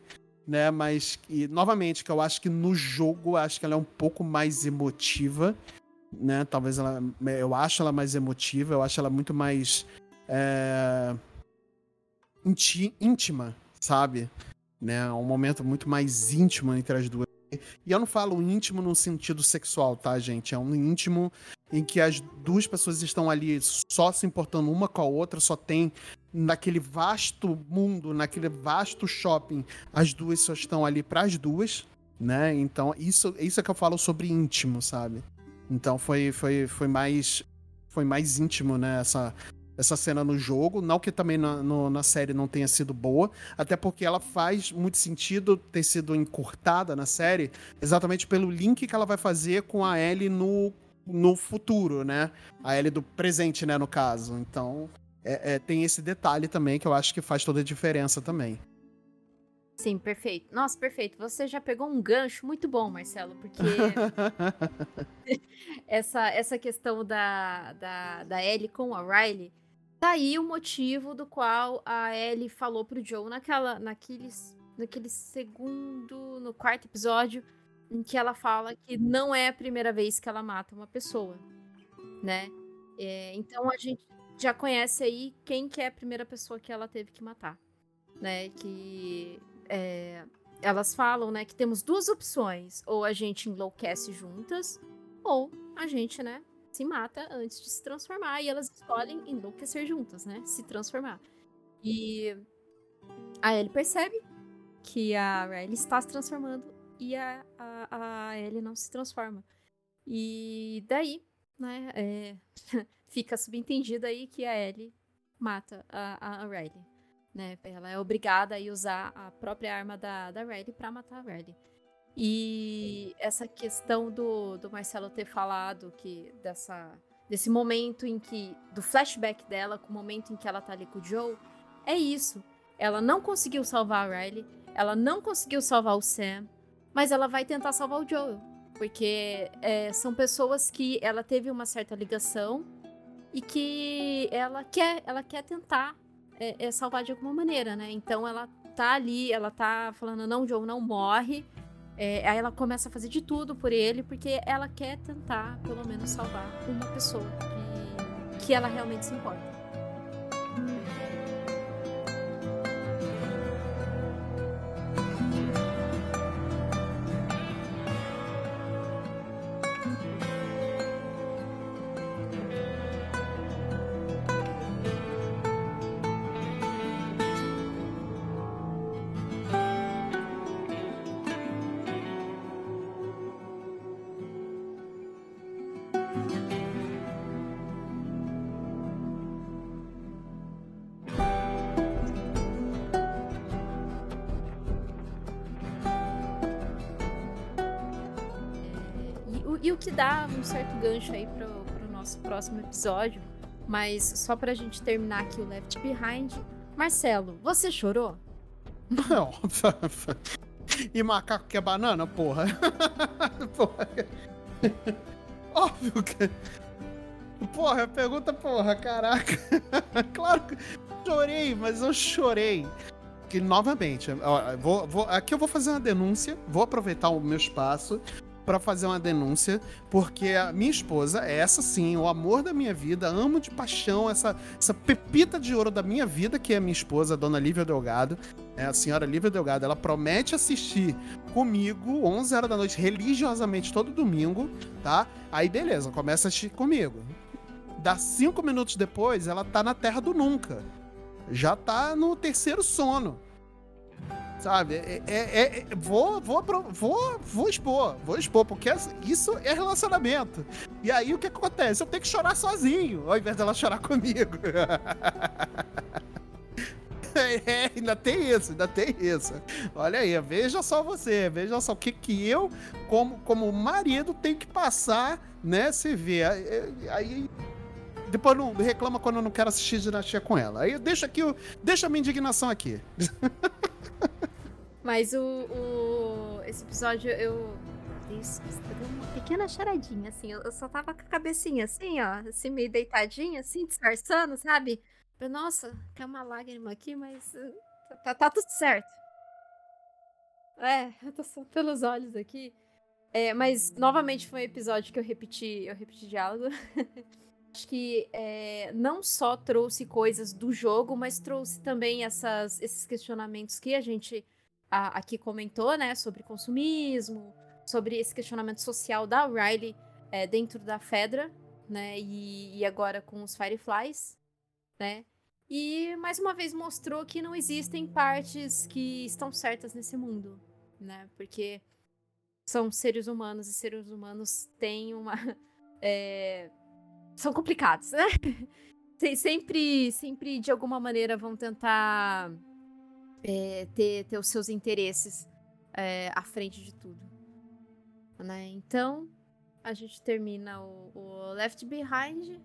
né? Mas, e, novamente, que eu acho que no jogo, acho que ela é um pouco mais emotiva, né? Talvez ela. Eu acho ela mais emotiva, eu acho ela muito mais. É, íntima, sabe? Né? Um momento muito mais íntimo entre as duas. E eu não falo íntimo no sentido sexual, tá, gente? É um íntimo em que as duas pessoas estão ali só se importando uma com a outra, só tem naquele vasto mundo, naquele vasto shopping, as duas só estão ali para as duas, né? Então, isso, isso é que eu falo sobre íntimo, sabe? Então foi, foi, foi mais foi mais íntimo, né, essa, essa cena no jogo. Não que também na, no, na série não tenha sido boa, até porque ela faz muito sentido ter sido encurtada na série, exatamente pelo link que ela vai fazer com a Ellie no, no futuro, né? A Ellie do presente, né, no caso. Então, é, é, tem esse detalhe também que eu acho que faz toda a diferença também. Sim, perfeito. Nossa, perfeito. Você já pegou um gancho muito bom, Marcelo, porque essa, essa questão da, da, da Ellie com a Riley, tá aí o motivo do qual a Ellie falou pro Joe naquela, naqueles, naquele segundo, no quarto episódio, em que ela fala que não é a primeira vez que ela mata uma pessoa, né? É, então a gente já conhece aí quem que é a primeira pessoa que ela teve que matar, né? Que é, elas falam, né, que temos duas opções: ou a gente enlouquece juntas, ou a gente, né, se mata antes de se transformar. E elas escolhem enlouquecer juntas, né? Se transformar. E a Ellie percebe que a Riley está se transformando e a, a, a Ellie não se transforma. E daí, né, é, fica subentendido aí que a Ellie mata a, a Riley. Né? Ela é obrigada a usar a própria arma da, da Riley para matar a Riley. E essa questão do, do Marcelo ter falado que dessa, desse momento em que. do flashback dela, com o momento em que ela tá ali com o Joe, é isso. Ela não conseguiu salvar a Riley, ela não conseguiu salvar o Sam, mas ela vai tentar salvar o Joe. Porque é, são pessoas que ela teve uma certa ligação e que ela quer, ela quer tentar é, é, salvar de alguma maneira, né? Então ela tá ali, ela tá falando, não, Joe, não morre. É, aí ela começa a fazer de tudo por ele, porque ela quer tentar, pelo menos, salvar uma pessoa que, que ela realmente se importa. Gancho aí pro, pro nosso próximo episódio. Mas só pra gente terminar aqui o Left Behind. Marcelo, você chorou? Não. e macaco que é banana, porra. porra. Óbvio que. Porra, pergunta, porra, caraca. claro que chorei, mas eu chorei. Que novamente, vou, vou, aqui eu vou fazer uma denúncia, vou aproveitar o meu espaço para fazer uma denúncia, porque a minha esposa essa sim, o amor da minha vida, amo de paixão essa, essa pepita de ouro da minha vida, que é a minha esposa, a dona Lívia Delgado, é a senhora Lívia Delgado. Ela promete assistir comigo 11 horas da noite, religiosamente, todo domingo, tá? Aí beleza, começa a assistir comigo. Dá cinco minutos depois, ela tá na terra do nunca. Já tá no terceiro sono. Sabe? É, é, é, vou, vou, vou, vou expor, vou expor, porque isso é relacionamento. E aí o que acontece? Eu tenho que chorar sozinho, ao invés dela chorar comigo. É, ainda tem isso, ainda tem isso. Olha aí, veja só você, veja só o que, que eu, como, como marido, tenho que passar, né? Se vê. Aí. Depois não reclama quando eu não quero assistir dinastia com ela. Aí deixa aqui, deixa a minha indignação aqui. Mas o, o, esse episódio eu. Isso, deu uma pequena charadinha, assim. Eu, só tava com a cabecinha assim, ó, assim, meio deitadinha, assim, disfarçando, sabe? Eu, nossa, tem uma lágrima aqui, mas uh, tá, tá, tudo certo. É, eu tô soltando os olhos aqui. É, mas novamente foi um episódio que eu repeti, eu repeti diálogo. Acho que é, não só trouxe coisas do jogo, mas trouxe também essas, esses questionamentos que a gente a, aqui comentou, né, sobre consumismo, sobre esse questionamento social da Riley é, dentro da Fedra, né, e, e agora com os Fireflies, né, e mais uma vez mostrou que não existem partes que estão certas nesse mundo, né, porque são seres humanos e seres humanos têm uma. É, são complicados, né? sempre, sempre de alguma maneira vão tentar é, ter, ter os seus interesses é, à frente de tudo. Né? Então, a gente termina o, o Left Behind.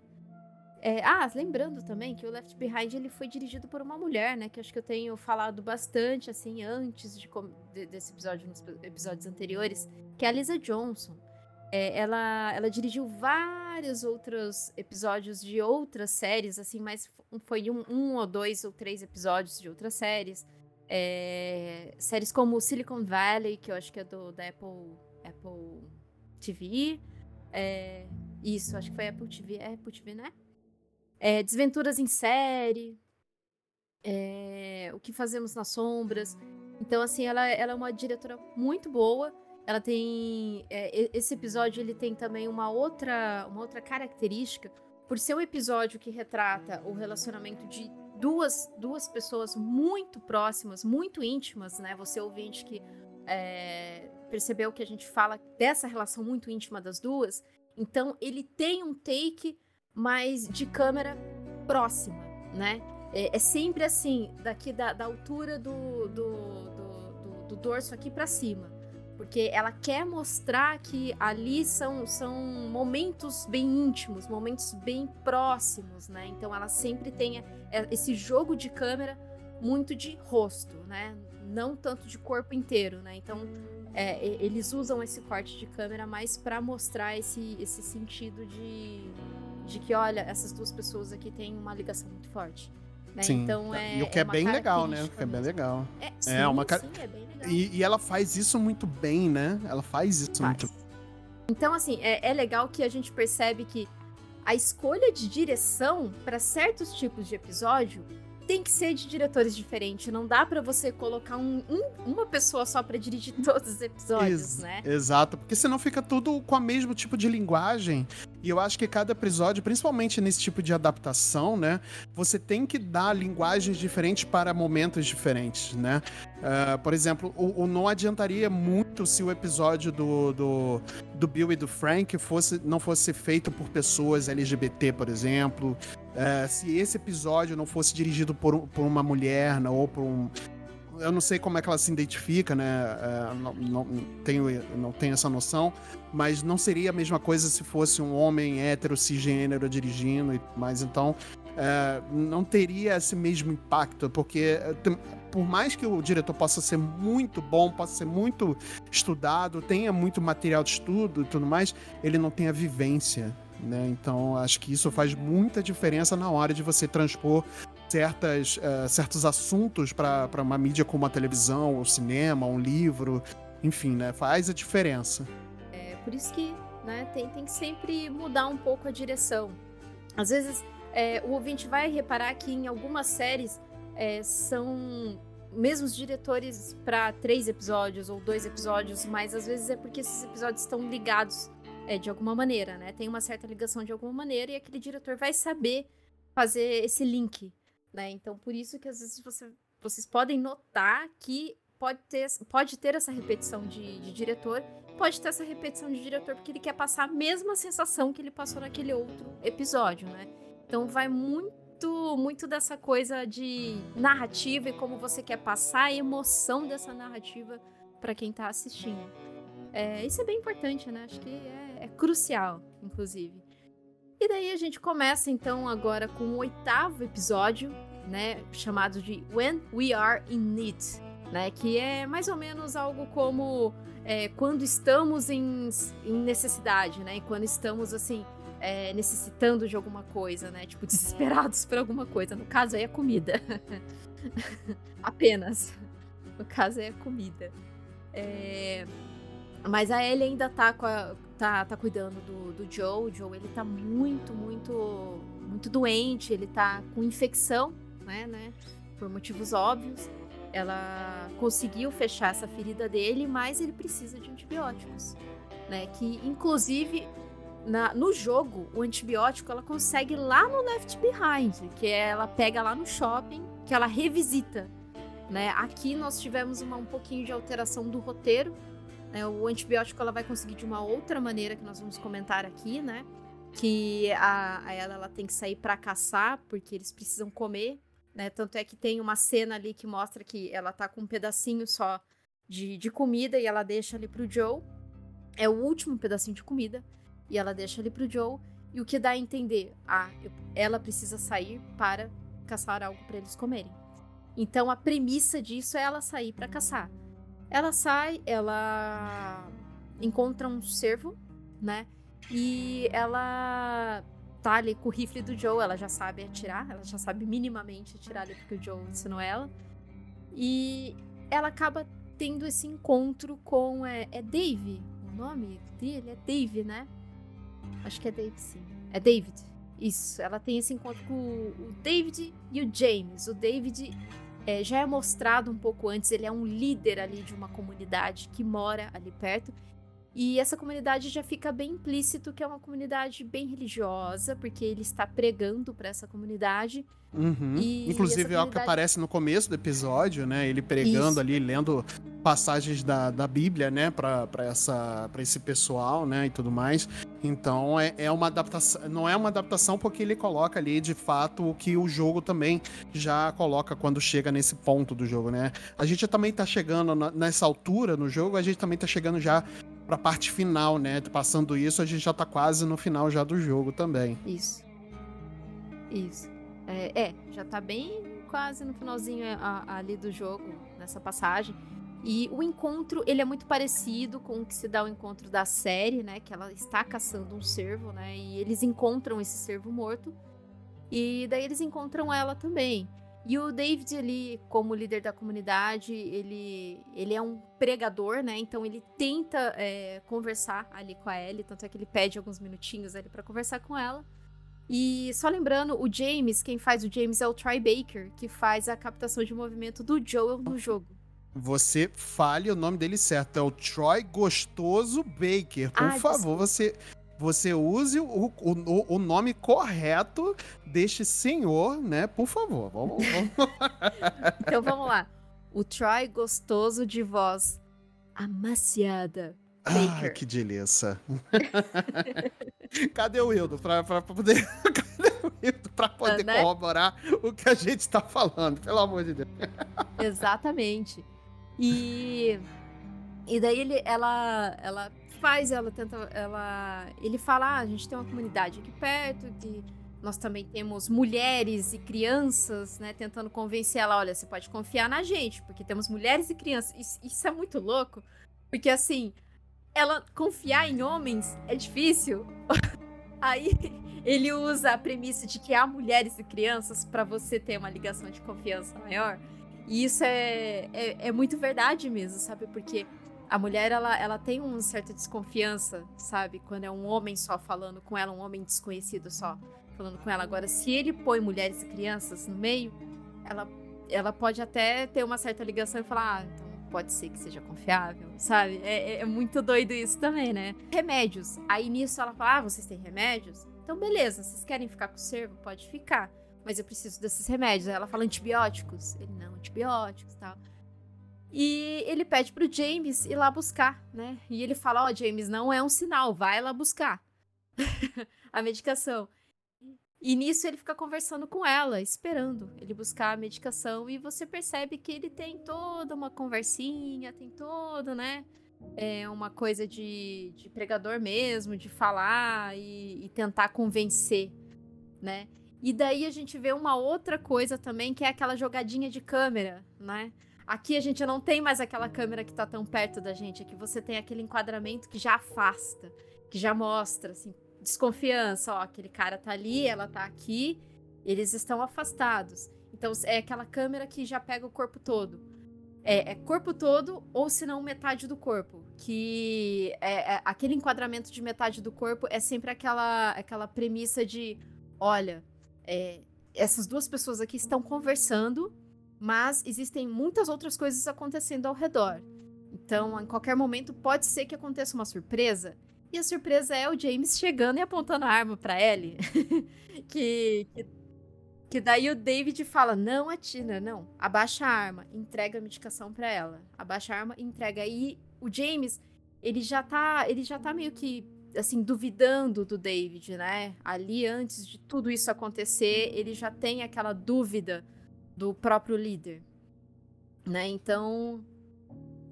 É, ah, lembrando também que o Left Behind ele foi dirigido por uma mulher, né? Que acho que eu tenho falado bastante, assim, antes de, de, desse episódio, nos episódios anteriores, que é a Lisa Johnson. É, ela, ela dirigiu vários outros episódios de outras séries, assim, mas foi um, um ou dois ou três episódios de outras séries. É, séries como Silicon Valley, que eu acho que é do, da Apple, Apple TV. É, isso, acho que foi Apple TV. É Apple TV, né? É, Desventuras em série. O que fazemos nas sombras. Então, assim, ela, ela é uma diretora muito boa. Ela tem. Esse episódio ele tem também uma outra, uma outra característica. Por ser um episódio que retrata o relacionamento de duas, duas pessoas muito próximas, muito íntimas, né? Você ouvinte que é, percebeu que a gente fala dessa relação muito íntima das duas. Então, ele tem um take mais de câmera próxima, né? É, é sempre assim, daqui da, da altura do, do, do, do, do dorso aqui para cima porque ela quer mostrar que ali são, são momentos bem íntimos, momentos bem próximos, né? Então ela sempre tem esse jogo de câmera muito de rosto, né? Não tanto de corpo inteiro, né? Então é, eles usam esse corte de câmera mais para mostrar esse, esse sentido de, de que, olha, essas duas pessoas aqui têm uma ligação muito forte. Né? Sim. Então é. E o que é, é bem legal, né? O que é bem legal. É, sim, é uma sim, é bem legal. E, e, ela faz isso muito bem, né? Ela faz isso faz. muito Então, assim, é, é legal que a gente percebe que a escolha de direção para certos tipos de episódio tem que ser de diretores diferentes. Não dá para você colocar um, um, uma pessoa só para dirigir todos os episódios, Ex né? Exato, porque senão fica tudo com o mesmo tipo de linguagem. E eu acho que cada episódio, principalmente nesse tipo de adaptação, né? Você tem que dar linguagens diferentes para momentos diferentes, né? Uh, por exemplo, o, o, não adiantaria muito se o episódio do, do, do Bill e do Frank fosse, não fosse feito por pessoas LGBT, por exemplo. Uh, se esse episódio não fosse dirigido por, por uma mulher não, ou por um, eu não sei como é que ela se identifica, né? É, não, não, tenho, não tenho essa noção, mas não seria a mesma coisa se fosse um homem hétero, cisgênero dirigindo e mais. Então, não teria esse mesmo impacto, porque por mais que o diretor possa ser muito bom, possa ser muito estudado, tenha muito material de estudo e tudo mais, ele não tem a vivência. Né? Então, acho que isso faz muita diferença na hora de você transpor certas, uh, certos assuntos para uma mídia como a televisão, o cinema, um livro, enfim, né? faz a diferença. É por isso que né, tem, tem que sempre mudar um pouco a direção. Às vezes é, o ouvinte vai reparar que em algumas séries é, são mesmos diretores para três episódios ou dois episódios, mas às vezes é porque esses episódios estão ligados é, de alguma maneira, né? Tem uma certa ligação de alguma maneira e aquele diretor vai saber fazer esse link, né? Então por isso que às vezes você, vocês podem notar que pode ter, pode ter essa repetição de, de diretor, pode ter essa repetição de diretor porque ele quer passar a mesma sensação que ele passou naquele outro episódio, né? Então vai muito, muito dessa coisa de narrativa e como você quer passar a emoção dessa narrativa para quem tá assistindo. É, isso é bem importante, né? Acho que é, é crucial, inclusive. E daí a gente começa então agora com o oitavo episódio, né, chamado de When We Are in Need, né, que é mais ou menos algo como é, quando estamos em, em, necessidade, né, quando estamos assim é, necessitando de alguma coisa, né? Tipo, desesperados por alguma coisa. No caso aí é comida. Apenas. No caso aí é comida. É... Mas a Ellie ainda tá, a, tá, tá cuidando do, do Joe. O Joe, ele tá muito, muito, muito doente. Ele tá com infecção, né, né? Por motivos óbvios. Ela conseguiu fechar essa ferida dele, mas ele precisa de antibióticos. Né, que inclusive na, no jogo, o antibiótico ela consegue lá no Left Behind, que é, ela pega lá no shopping, que ela revisita. Né? Aqui nós tivemos uma, um pouquinho de alteração do roteiro. Né? O antibiótico ela vai conseguir de uma outra maneira que nós vamos comentar aqui, né? Que a, a ela, ela tem que sair para caçar, porque eles precisam comer. Né? Tanto é que tem uma cena ali que mostra que ela tá com um pedacinho só de, de comida e ela deixa ali pro Joe. É o último pedacinho de comida. E ela deixa ali pro Joe. E o que dá a entender? Ah, ela precisa sair para caçar algo para eles comerem. Então a premissa disso é ela sair para caçar. Ela sai, ela encontra um cervo, né? E ela tá ali com o rifle do Joe, ela já sabe atirar, ela já sabe minimamente atirar ali porque o Joe ensinou ela. E ela acaba tendo esse encontro com. É, é Dave o nome dele? É Dave, né? Acho que é David, sim. É David. Isso. Ela tem esse encontro com o David e o James. O David é, já é mostrado um pouco antes, ele é um líder ali de uma comunidade que mora ali perto. E essa comunidade já fica bem implícito que é uma comunidade bem religiosa, porque ele está pregando para essa comunidade. Uhum. Inclusive, comunidade... é o que aparece no começo do episódio, né? Ele pregando Isso. ali, lendo passagens da, da Bíblia, né, para esse pessoal, né, e tudo mais. Então é, é uma adaptação, não é uma adaptação porque ele coloca ali de fato o que o jogo também já coloca quando chega nesse ponto do jogo, né? A gente também tá chegando na, nessa altura no jogo, a gente também tá chegando já pra parte final, né? Passando isso, a gente já tá quase no final já do jogo também. Isso. Isso. É, é já tá bem quase no finalzinho é, a, ali do jogo, nessa passagem. E o encontro, ele é muito parecido com o que se dá o encontro da série, né? Que ela está caçando um cervo, né? E eles encontram esse cervo morto. E daí eles encontram ela também. E o David, ele, como líder da comunidade, ele, ele é um pregador, né? Então ele tenta é, conversar ali com a Ellie, tanto é que ele pede alguns minutinhos ali para conversar com ela. E só lembrando, o James, quem faz o James é o Troy Baker, que faz a captação de movimento do Joel no jogo. Você fale o nome dele certo. É o Troy Gostoso Baker. Por ah, favor, você você use o, o, o, nome correto deste senhor, né? Por favor. Vamos, vamos. então vamos lá. O Troy Gostoso de voz amaciada. Baker. Ah, que delícia. Cadê o Wildo pra, pra, pra poder. Cadê o Wildo pra poder ah, né? corroborar o que a gente tá falando? Pelo amor de Deus. Exatamente. E e daí ele, ela, ela faz, ela tenta, ela, ele fala, ah, a gente tem uma comunidade aqui perto, que nós também temos mulheres e crianças, né, tentando convencer ela, olha, você pode confiar na gente, porque temos mulheres e crianças. Isso, isso é muito louco, porque assim, ela confiar em homens é difícil. Aí ele usa a premissa de que há mulheres e crianças para você ter uma ligação de confiança maior. E isso é, é, é muito verdade mesmo, sabe? Porque a mulher ela, ela tem uma certa desconfiança, sabe? Quando é um homem só falando com ela, um homem desconhecido só falando com ela. Agora, se ele põe mulheres e crianças no meio, ela, ela pode até ter uma certa ligação e falar, ah, então pode ser que seja confiável, sabe? É, é, é muito doido isso também, né? Remédios. Aí nisso ela fala, ah, vocês têm remédios? Então beleza, vocês querem ficar com o servo? Pode ficar. Mas eu preciso desses remédios. Aí ela fala antibióticos. Ele, não, antibióticos e tal. E ele pede pro James ir lá buscar, né? E ele fala: Ó, oh, James, não é um sinal, vai lá buscar a medicação. E nisso ele fica conversando com ela, esperando ele buscar a medicação. E você percebe que ele tem toda uma conversinha, tem todo, né? É uma coisa de, de pregador mesmo, de falar e, e tentar convencer, né? E daí a gente vê uma outra coisa também, que é aquela jogadinha de câmera, né? Aqui a gente não tem mais aquela câmera que tá tão perto da gente. Aqui você tem aquele enquadramento que já afasta, que já mostra, assim, desconfiança. Ó, aquele cara tá ali, ela tá aqui, eles estão afastados. Então é aquela câmera que já pega o corpo todo. É, é corpo todo ou se não metade do corpo. Que é, é, aquele enquadramento de metade do corpo é sempre aquela, aquela premissa de: olha, é, essas duas pessoas aqui estão conversando mas existem muitas outras coisas acontecendo ao redor. Então, em qualquer momento, pode ser que aconteça uma surpresa. E a surpresa é o James chegando e apontando a arma para Ellie. que, que, que, daí o David fala: Não, Atina, não. Abaixa a arma, entrega a medicação para ela. Abaixa a arma, entrega. E o James, ele já tá, ele já tá meio que assim duvidando do David, né? Ali antes de tudo isso acontecer, ele já tem aquela dúvida do próprio líder, né? Então,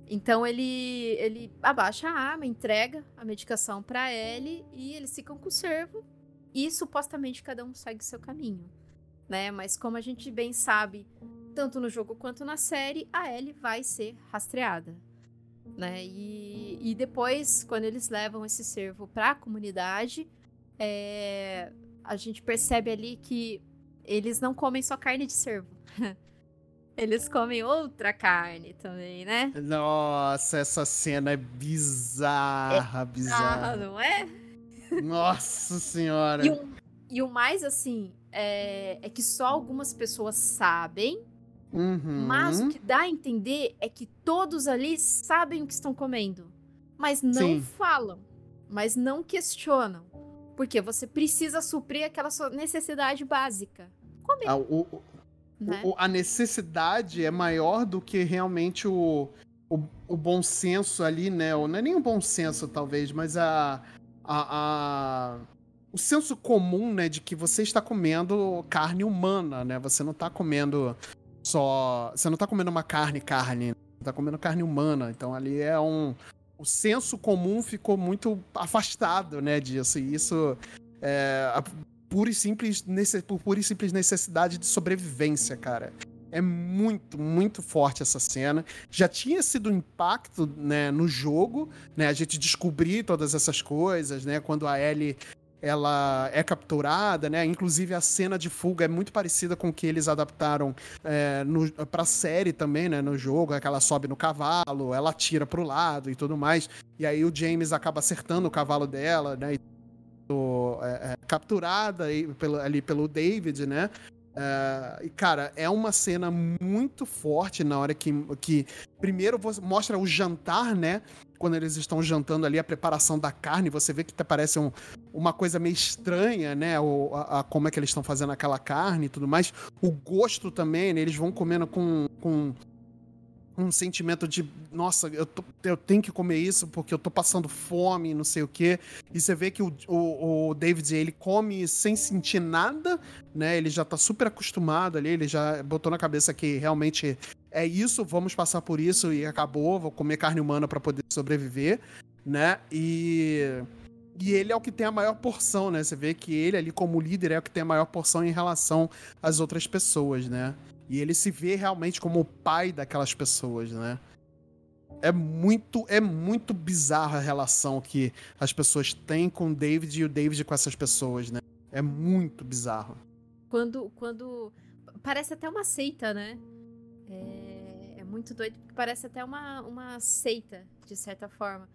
então ele ele abaixa a arma, entrega a medicação para ele e eles ficam com o servo e supostamente cada um segue seu caminho, né? Mas como a gente bem sabe, tanto no jogo quanto na série, a Ellie vai ser rastreada, né? E, e depois, quando eles levam esse servo para a comunidade, é, a gente percebe ali que eles não comem só carne de cervo. Eles comem outra carne também, né? Nossa, essa cena é bizarra, é bizarra. não é? Nossa senhora. E o, e o mais, assim, é, é, que só algumas pessoas sabem. Uhum. Mas o que dá a entender é que todos ali sabem o que estão comendo. Mas não Sim. falam. Mas não questionam. Porque você precisa suprir aquela sua necessidade básica. Comer. Ah, o, né? O, a necessidade é maior do que realmente o, o, o, bom senso ali, né? Ou não é nem o bom senso, talvez, mas a, a, a, o senso comum, né? De que você está comendo carne humana, né? Você não está comendo só. Você não está comendo uma carne, carne. Você tá comendo carne humana. Então ali é um. O senso comum ficou muito afastado, né, disso. E isso. É, pura e simples, por pura e simples necessidade de sobrevivência, cara. É muito, muito forte essa cena. Já tinha sido um impacto né, no jogo, né? A gente descobrir todas essas coisas, né? Quando a Ellie ela é capturada, né? Inclusive a cena de fuga é muito parecida com o que eles adaptaram é, no, pra série também, né? No jogo, é que ela sobe no cavalo, ela atira pro lado e tudo mais. E aí o James acaba acertando o cavalo dela, né? É, é, capturada aí, pelo, ali pelo David, né? Uh, e, cara, é uma cena muito forte na hora que, que primeiro mostra o jantar, né? Quando eles estão jantando ali, a preparação da carne, você vê que parece um, uma coisa meio estranha, né? O, a, a, como é que eles estão fazendo aquela carne e tudo mais. O gosto também, né? Eles vão comendo com, com um sentimento de, nossa, eu, tô, eu tenho que comer isso porque eu tô passando fome, não sei o quê. E você vê que o, o, o, David, ele come sem sentir nada, né? Ele já tá super acostumado ali, ele já botou na cabeça que realmente é isso, vamos passar por isso e acabou, vou comer carne humana para poder sobreviver, né? E... E ele é o que tem a maior porção, né? Você vê que ele ali como líder é o que tem a maior porção em relação às outras pessoas, né? E ele se vê realmente como o pai daquelas pessoas, né? É muito, é muito bizarra a relação que as pessoas têm com o David e o David com essas pessoas, né? É muito bizarro. Quando, quando parece até uma seita, né? É, é muito doido porque parece até uma, uma seita de certa forma.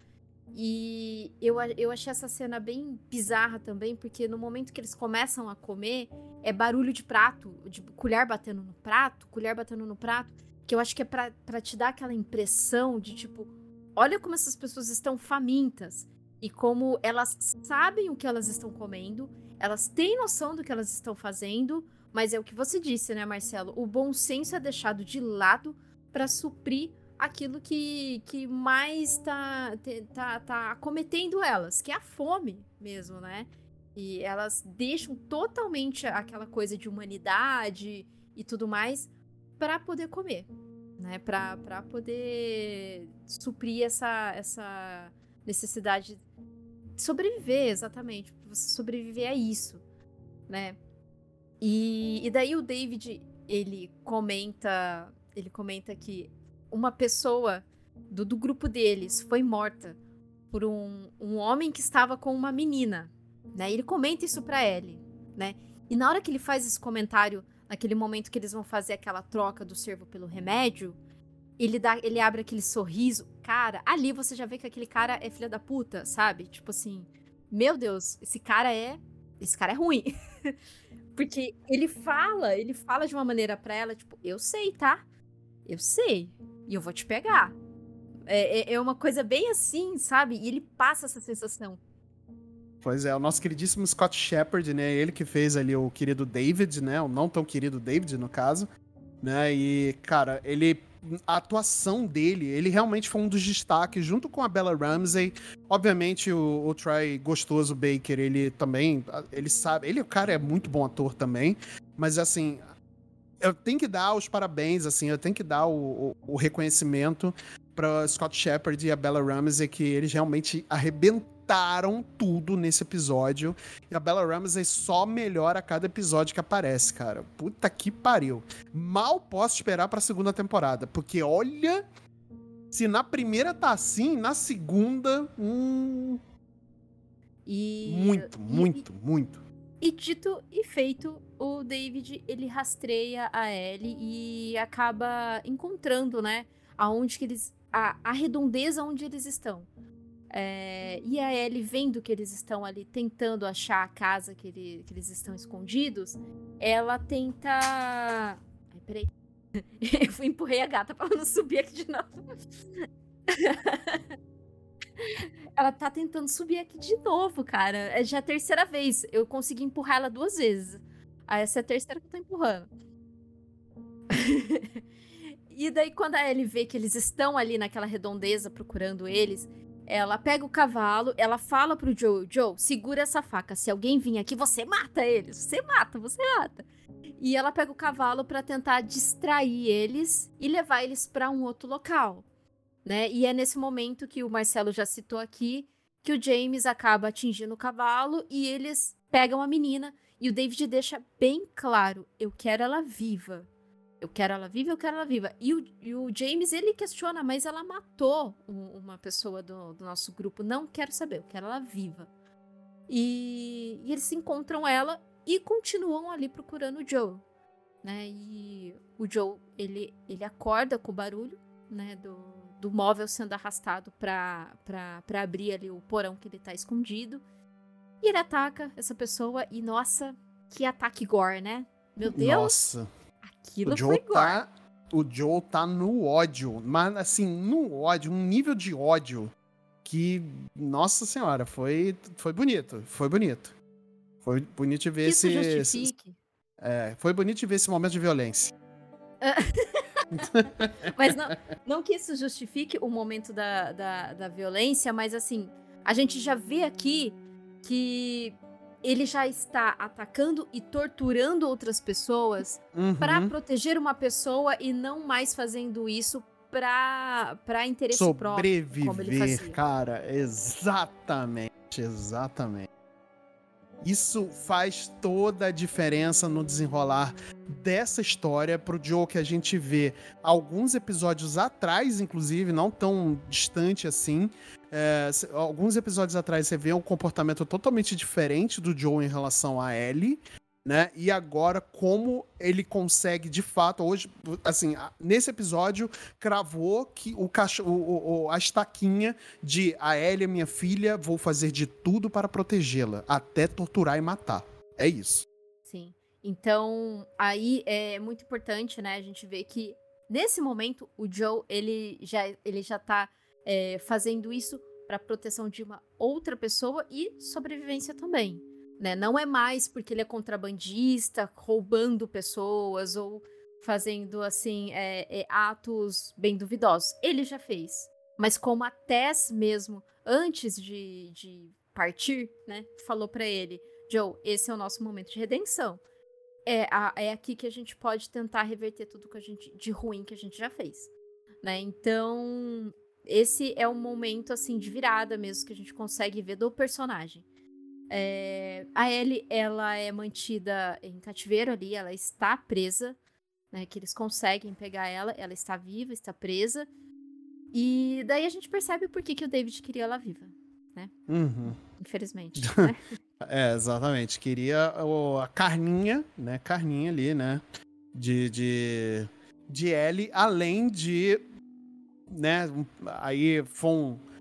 E eu, eu achei essa cena bem bizarra também, porque no momento que eles começam a comer, é barulho de prato, de colher batendo no prato, colher batendo no prato, que eu acho que é pra, pra te dar aquela impressão de tipo, olha como essas pessoas estão famintas e como elas sabem o que elas estão comendo, elas têm noção do que elas estão fazendo, mas é o que você disse, né, Marcelo? O bom senso é deixado de lado para suprir aquilo que, que mais tá, tá, tá cometendo elas, que é a fome mesmo, né? E elas deixam totalmente aquela coisa de humanidade e tudo mais para poder comer, né? Para poder suprir essa, essa necessidade de sobreviver, exatamente. Você sobreviver a isso, né? E, e daí o David, ele comenta, ele comenta que uma pessoa do, do grupo deles foi morta por um, um homem que estava com uma menina, né? Ele comenta isso para Ellie, né? E na hora que ele faz esse comentário, naquele momento que eles vão fazer aquela troca do servo pelo remédio, ele dá, ele abre aquele sorriso, cara, ali você já vê que aquele cara é filha da puta, sabe? Tipo assim, meu Deus, esse cara é, esse cara é ruim. Porque ele fala, ele fala de uma maneira para ela, tipo, eu sei, tá? Eu sei. E eu vou te pegar. É, é, é uma coisa bem assim, sabe? E ele passa essa sensação. Pois é, o nosso queridíssimo Scott Shepard, né? Ele que fez ali o querido David, né? O não tão querido David, no caso. Né? E, cara, ele. A atuação dele, ele realmente foi um dos destaques, junto com a Bella Ramsey. Obviamente, o, o Troy Gostoso Baker, ele também. Ele sabe. Ele, o cara, é muito bom ator também. Mas, assim, eu tenho que dar os parabéns, assim, eu tenho que dar o, o, o reconhecimento para Scott Shepard e a Bella Ramsey, que eles realmente arrebentaram tudo nesse episódio. E a Bella Ramsey só melhora a cada episódio que aparece, cara. Puta que pariu. Mal posso esperar pra segunda temporada, porque olha. Se na primeira tá assim, na segunda. Hum... E... Muito, muito, e, muito. E dito e feito, o David ele rastreia a Ellie e acaba encontrando, né, aonde que eles a, a redondeza onde eles estão. É, e a Ellie vendo que eles estão ali tentando achar a casa que, ele, que eles estão escondidos, ela tenta. Ai, peraí. Eu empurrei a gata pra ela não subir aqui de novo. ela tá tentando subir aqui de novo, cara. É já a terceira vez. Eu consegui empurrar ela duas vezes. Aí essa é a terceira que eu tô empurrando. e daí, quando a Ellie vê que eles estão ali naquela redondeza procurando eles, ela pega o cavalo, ela fala pro Joe: Joe, segura essa faca. Se alguém vir aqui, você mata eles. Você mata, você mata. E ela pega o cavalo para tentar distrair eles e levar eles para um outro local né? E é nesse momento que o Marcelo já citou aqui que o James acaba atingindo o cavalo e eles pegam a menina e o David deixa bem claro: eu quero ela viva. Eu quero ela viva, eu quero ela viva. E o, e o James, ele questiona, mas ela matou um, uma pessoa do, do, nosso grupo. Não quero saber, eu quero ela viva. E, e, eles encontram ela e continuam ali procurando o Joe. Né? E o Joe, ele, ele acorda com o barulho né, do, do móvel sendo arrastado pra abrir ali o porão que ele tá escondido. E ele ataca essa pessoa e, nossa, que ataque gore, né? Meu Deus! Nossa! Aquilo o Joe foi tá, gore. O Joe tá no ódio, mas assim, no ódio, um nível de ódio que, nossa senhora, foi, foi bonito, foi bonito. Foi bonito de ver esse, justifique. Esse, é, foi bonito de ver esse momento de violência. mas não, não que isso justifique o momento da, da, da violência, mas assim, a gente já vê aqui que ele já está atacando e torturando outras pessoas uhum. para proteger uma pessoa e não mais fazendo isso para para interesse Sobreviver, próprio, fazia. cara, exatamente, exatamente. Isso faz toda a diferença no desenrolar dessa história pro Joe que a gente vê alguns episódios atrás, inclusive, não tão distante assim. É, alguns episódios atrás você vê um comportamento totalmente diferente do Joe em relação a Ellie né? E agora como ele consegue de fato hoje, assim, nesse episódio cravou que o cachorro, a estaquinha de a Ellie é minha filha, vou fazer de tudo para protegê-la, até torturar e matar. É isso. Sim. Então, aí é muito importante, né, a gente ver que nesse momento o Joe, ele já ele já tá é, fazendo isso para proteção de uma outra pessoa e sobrevivência também né? Não é mais porque ele é contrabandista, roubando pessoas ou fazendo assim é, é, atos bem duvidosos. Ele já fez. Mas como a Tess mesmo, antes de, de partir, né, falou para ele, Joe, esse é o nosso momento de redenção. É, a, é aqui que a gente pode tentar reverter tudo que a gente, de ruim que a gente já fez. Né? Então, esse é um momento assim de virada mesmo que a gente consegue ver do personagem. É, a Ellie, ela é mantida em cativeiro ali, ela está presa, né? Que eles conseguem pegar ela, ela está viva, está presa. E daí a gente percebe por que, que o David queria ela viva, né? Uhum. Infelizmente. né? é, exatamente. Queria a carninha, né? Carninha ali, né? De, de, de Ellie, além de. Né? Aí foi um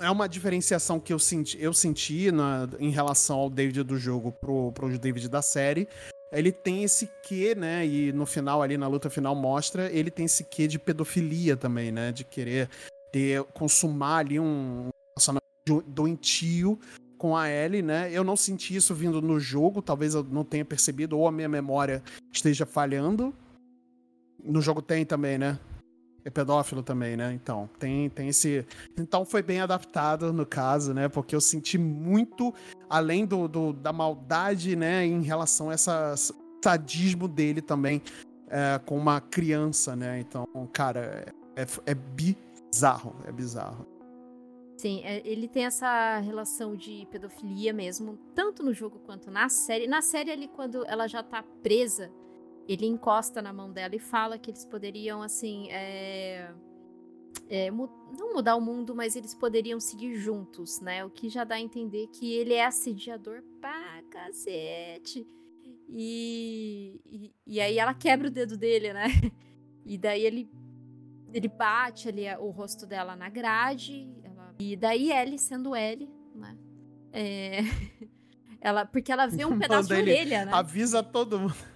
é uma diferenciação que eu senti, eu senti na, em relação ao David do jogo pro, pro David da série. Ele tem esse quê, né? E no final, ali na luta final, mostra, ele tem esse quê de pedofilia também, né? De querer ter, consumar ali um personagem doentio com a Ellie, né? Eu não senti isso vindo no jogo, talvez eu não tenha percebido, ou a minha memória esteja falhando. No jogo tem também, né? É pedófilo também, né? Então, tem, tem esse. Então foi bem adaptado no caso, né? Porque eu senti muito, além do, do da maldade, né, em relação a esse sadismo dele também é, com uma criança, né? Então, cara, é, é, é bizarro, é bizarro. Sim, é, ele tem essa relação de pedofilia mesmo, tanto no jogo quanto na série. Na série ali, quando ela já tá presa, ele encosta na mão dela e fala que eles poderiam, assim, é, é, mu não mudar o mundo, mas eles poderiam seguir juntos, né? O que já dá a entender que ele é assediador pra cacete. E, e, e aí ela quebra o dedo dele, né? E daí ele, ele bate ali o rosto dela na grade. Ela, e daí Ellie, sendo Ellie, né? É, ela, porque ela vê um pedaço de orelha, né? Avisa todo mundo.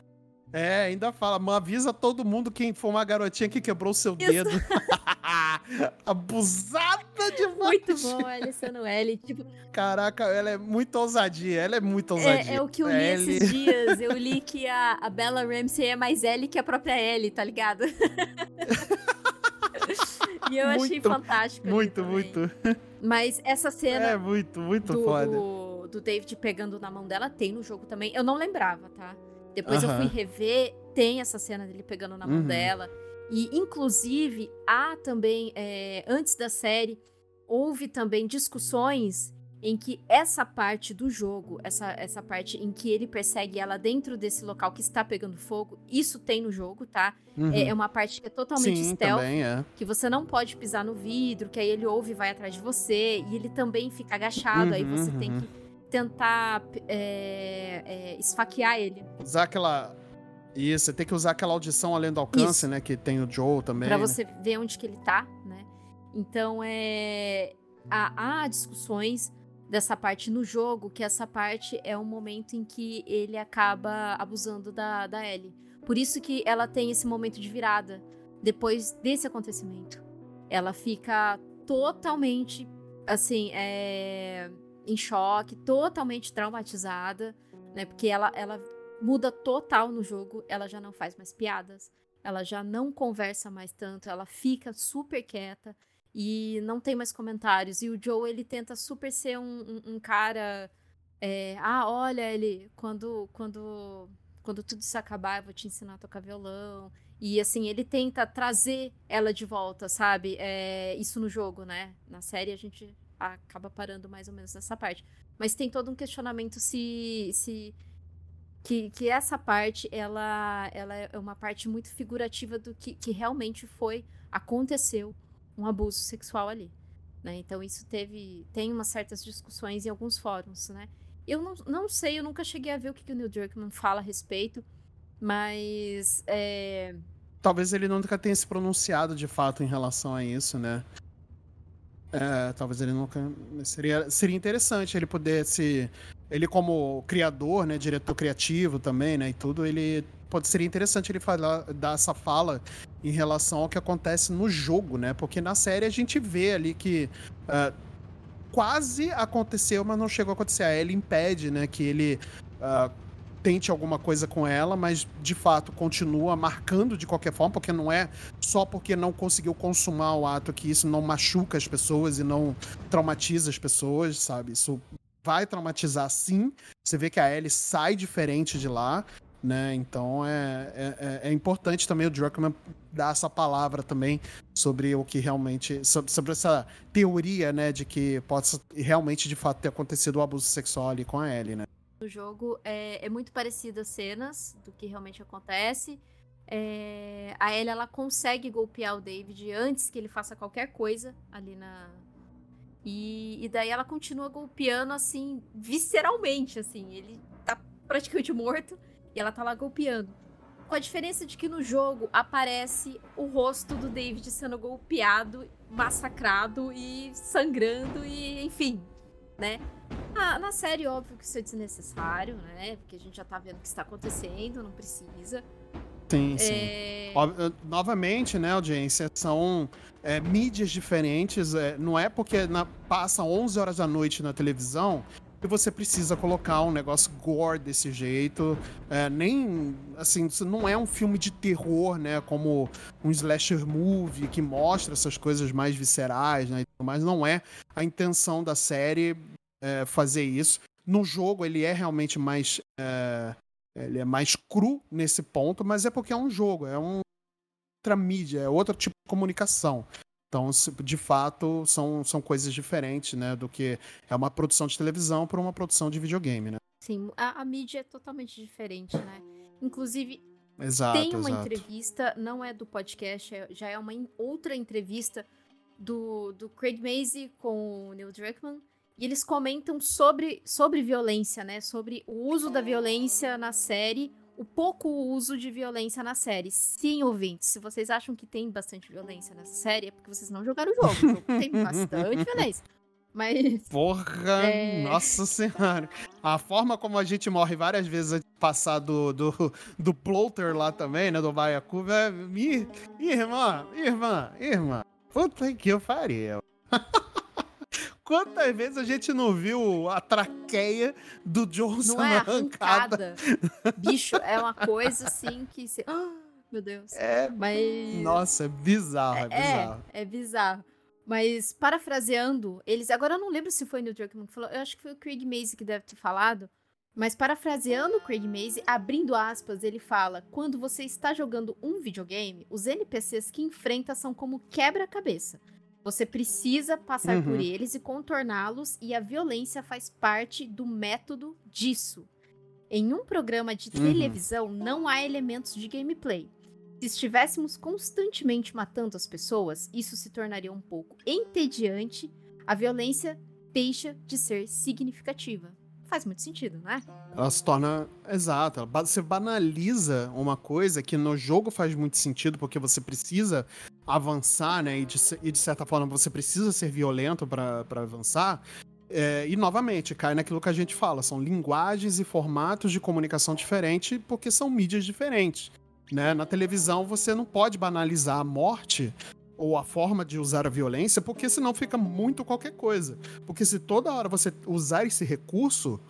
É, ainda fala, avisa todo mundo quem for uma garotinha que quebrou seu Isso. dedo. Abusada demais. Muito bom, Alison L. Tipo... Caraca, ela é muito ousadia. Ela é muito ousadia. É, é o que eu li é esses dias. Eu li que a, a Bella Ramsey é mais Ellie que a própria Ellie, tá ligado? e eu muito, achei fantástico. Muito, muito. Mas essa cena. É, muito, muito do, foda. Do, do David pegando na mão dela tem no jogo também. Eu não lembrava, tá? Depois eu fui rever, tem essa cena dele pegando na mão uhum. dela. E, inclusive, há também, é, antes da série, houve também discussões em que essa parte do jogo, essa, essa parte em que ele persegue ela dentro desse local que está pegando fogo, isso tem no jogo, tá? Uhum. É, é, uma parte que é totalmente Sim, stealth, também é. que você não pode pisar no vidro, que aí ele ouve e vai atrás de você, e ele também fica agachado, uhum, aí você uhum. tem que tentar é, é, esfaquear ele. Usar aquela. Isso, você tem que usar aquela audição além do alcance, Isso. né? Que tem o Joe também. Pra né? você ver onde que ele tá, né? Então, é. Há, há discussões dessa parte no jogo, que essa parte é o momento em que ele acaba abusando da, da Ellie. Por isso que ela tem esse momento de virada depois desse acontecimento. Ela fica totalmente, assim, é em choque, totalmente traumatizada, né? Porque ela, ela muda total no jogo, ela já não faz mais piadas, ela já não conversa mais tanto, ela fica super quieta e não tem mais comentários. E o Joe, ele tenta super ser um, um, um cara. É, ah, olha, ele. Quando, quando, quando tudo isso acabar, eu vou te ensinar a tocar violão. E assim, ele tenta trazer ela de volta, sabe? É, isso no jogo, né? Na série a gente acaba parando mais ou menos nessa parte. Mas tem todo um questionamento se. se que, que essa parte ela, ela é uma parte muito figurativa do que, que realmente foi, aconteceu um abuso sexual ali. Né? Então isso teve. Tem umas certas discussões em alguns fóruns, né? Eu não, não sei, eu nunca cheguei a ver o que, que o Neil Druckmann fala a respeito, mas. É... Talvez ele nunca tenha se pronunciado de fato em relação a isso, né? É, talvez ele nunca. Seria, seria interessante ele poder se. Ele, como criador, né? Diretor criativo também, né? E tudo, ele. Pode, seria interessante ele falar, dar essa fala em relação ao que acontece no jogo, né? Porque na série a gente vê ali que. Uh, quase aconteceu, mas não chegou a acontecer. A Ellie impede, né? Que ele. Uh, tente alguma coisa com ela, mas de fato continua marcando de qualquer forma, porque não é só porque não conseguiu consumar o ato que isso não machuca as pessoas e não traumatiza as pessoas, sabe? Isso vai traumatizar sim. Você vê que a Ellie sai diferente de lá, né? Então é, é, é, é importante também o Druckmann dar essa palavra também sobre o que realmente. sobre, sobre essa teoria, né, de que pode realmente de fato ter acontecido o abuso sexual ali com a Ellie, né? No jogo é, é muito parecido as cenas do que realmente acontece. É, a Ellie ela consegue golpear o David antes que ele faça qualquer coisa ali na. E, e daí ela continua golpeando assim, visceralmente, assim. Ele tá praticamente morto e ela tá lá golpeando. Com a diferença de que no jogo aparece o rosto do David sendo golpeado, massacrado e sangrando e enfim, né? Ah, na série, óbvio que isso é desnecessário, né? Porque a gente já tá vendo o que está acontecendo, não precisa. Sim, sim. É... Novamente, né, audiência, são é, mídias diferentes. É, não é porque na, passa 11 horas da noite na televisão que você precisa colocar um negócio gore desse jeito. É, nem, assim, isso não é um filme de terror, né, como um slasher movie que mostra essas coisas mais viscerais, né, mas não é a intenção da série é, fazer isso. No jogo ele é realmente mais é, ele é mais cru nesse ponto, mas é porque é um jogo, é um outra mídia, é outro tipo de comunicação. Então, de fato, são, são coisas diferentes, né, do que é uma produção de televisão para uma produção de videogame, né? Sim, a, a mídia é totalmente diferente, né? Inclusive, exato, tem uma exato. entrevista, não é do podcast, é, já é uma outra entrevista do, do Craig Mazie com o Neil Druckmann, e eles comentam sobre, sobre violência, né? Sobre o uso da violência na série, o pouco uso de violência na série. Sim, ouvintes, se vocês acham que tem bastante violência nessa série, é porque vocês não jogaram o jogo. O jogo tem bastante violência. Mas. Porra! É... Nossa senhora! A forma como a gente morre várias vezes passar do, do, do plotter lá também, né? Do Baiacu, é. Irmã, irmã, irmã. Puta que eu faria. Quantas vezes a gente não viu a traqueia do Johnson não é arrancada? Bicho, é uma coisa assim que. Se... Oh, meu Deus. É. Mas. Nossa, é bizarro, é, é bizarro. É, é bizarro. Mas, parafraseando, eles. Agora eu não lembro se foi o Neil Druckmann que falou. Eu acho que foi o Craig Maze que deve ter falado. Mas, parafraseando o Craig Maze, abrindo aspas, ele fala: Quando você está jogando um videogame, os NPCs que enfrenta são como quebra-cabeça. Você precisa passar uhum. por eles e contorná-los, e a violência faz parte do método disso. Em um programa de uhum. televisão, não há elementos de gameplay. Se estivéssemos constantemente matando as pessoas, isso se tornaria um pouco entediante. A violência deixa de ser significativa. Faz muito sentido, não é? Ela se torna. Exato. Você banaliza uma coisa que no jogo faz muito sentido, porque você precisa avançar, né? E de, e de certa forma você precisa ser violento para avançar. É, e novamente, cai naquilo que a gente fala: são linguagens e formatos de comunicação diferentes, porque são mídias diferentes. Né? Na televisão, você não pode banalizar a morte ou a forma de usar a violência, porque senão fica muito qualquer coisa. Porque se toda hora você usar esse recurso,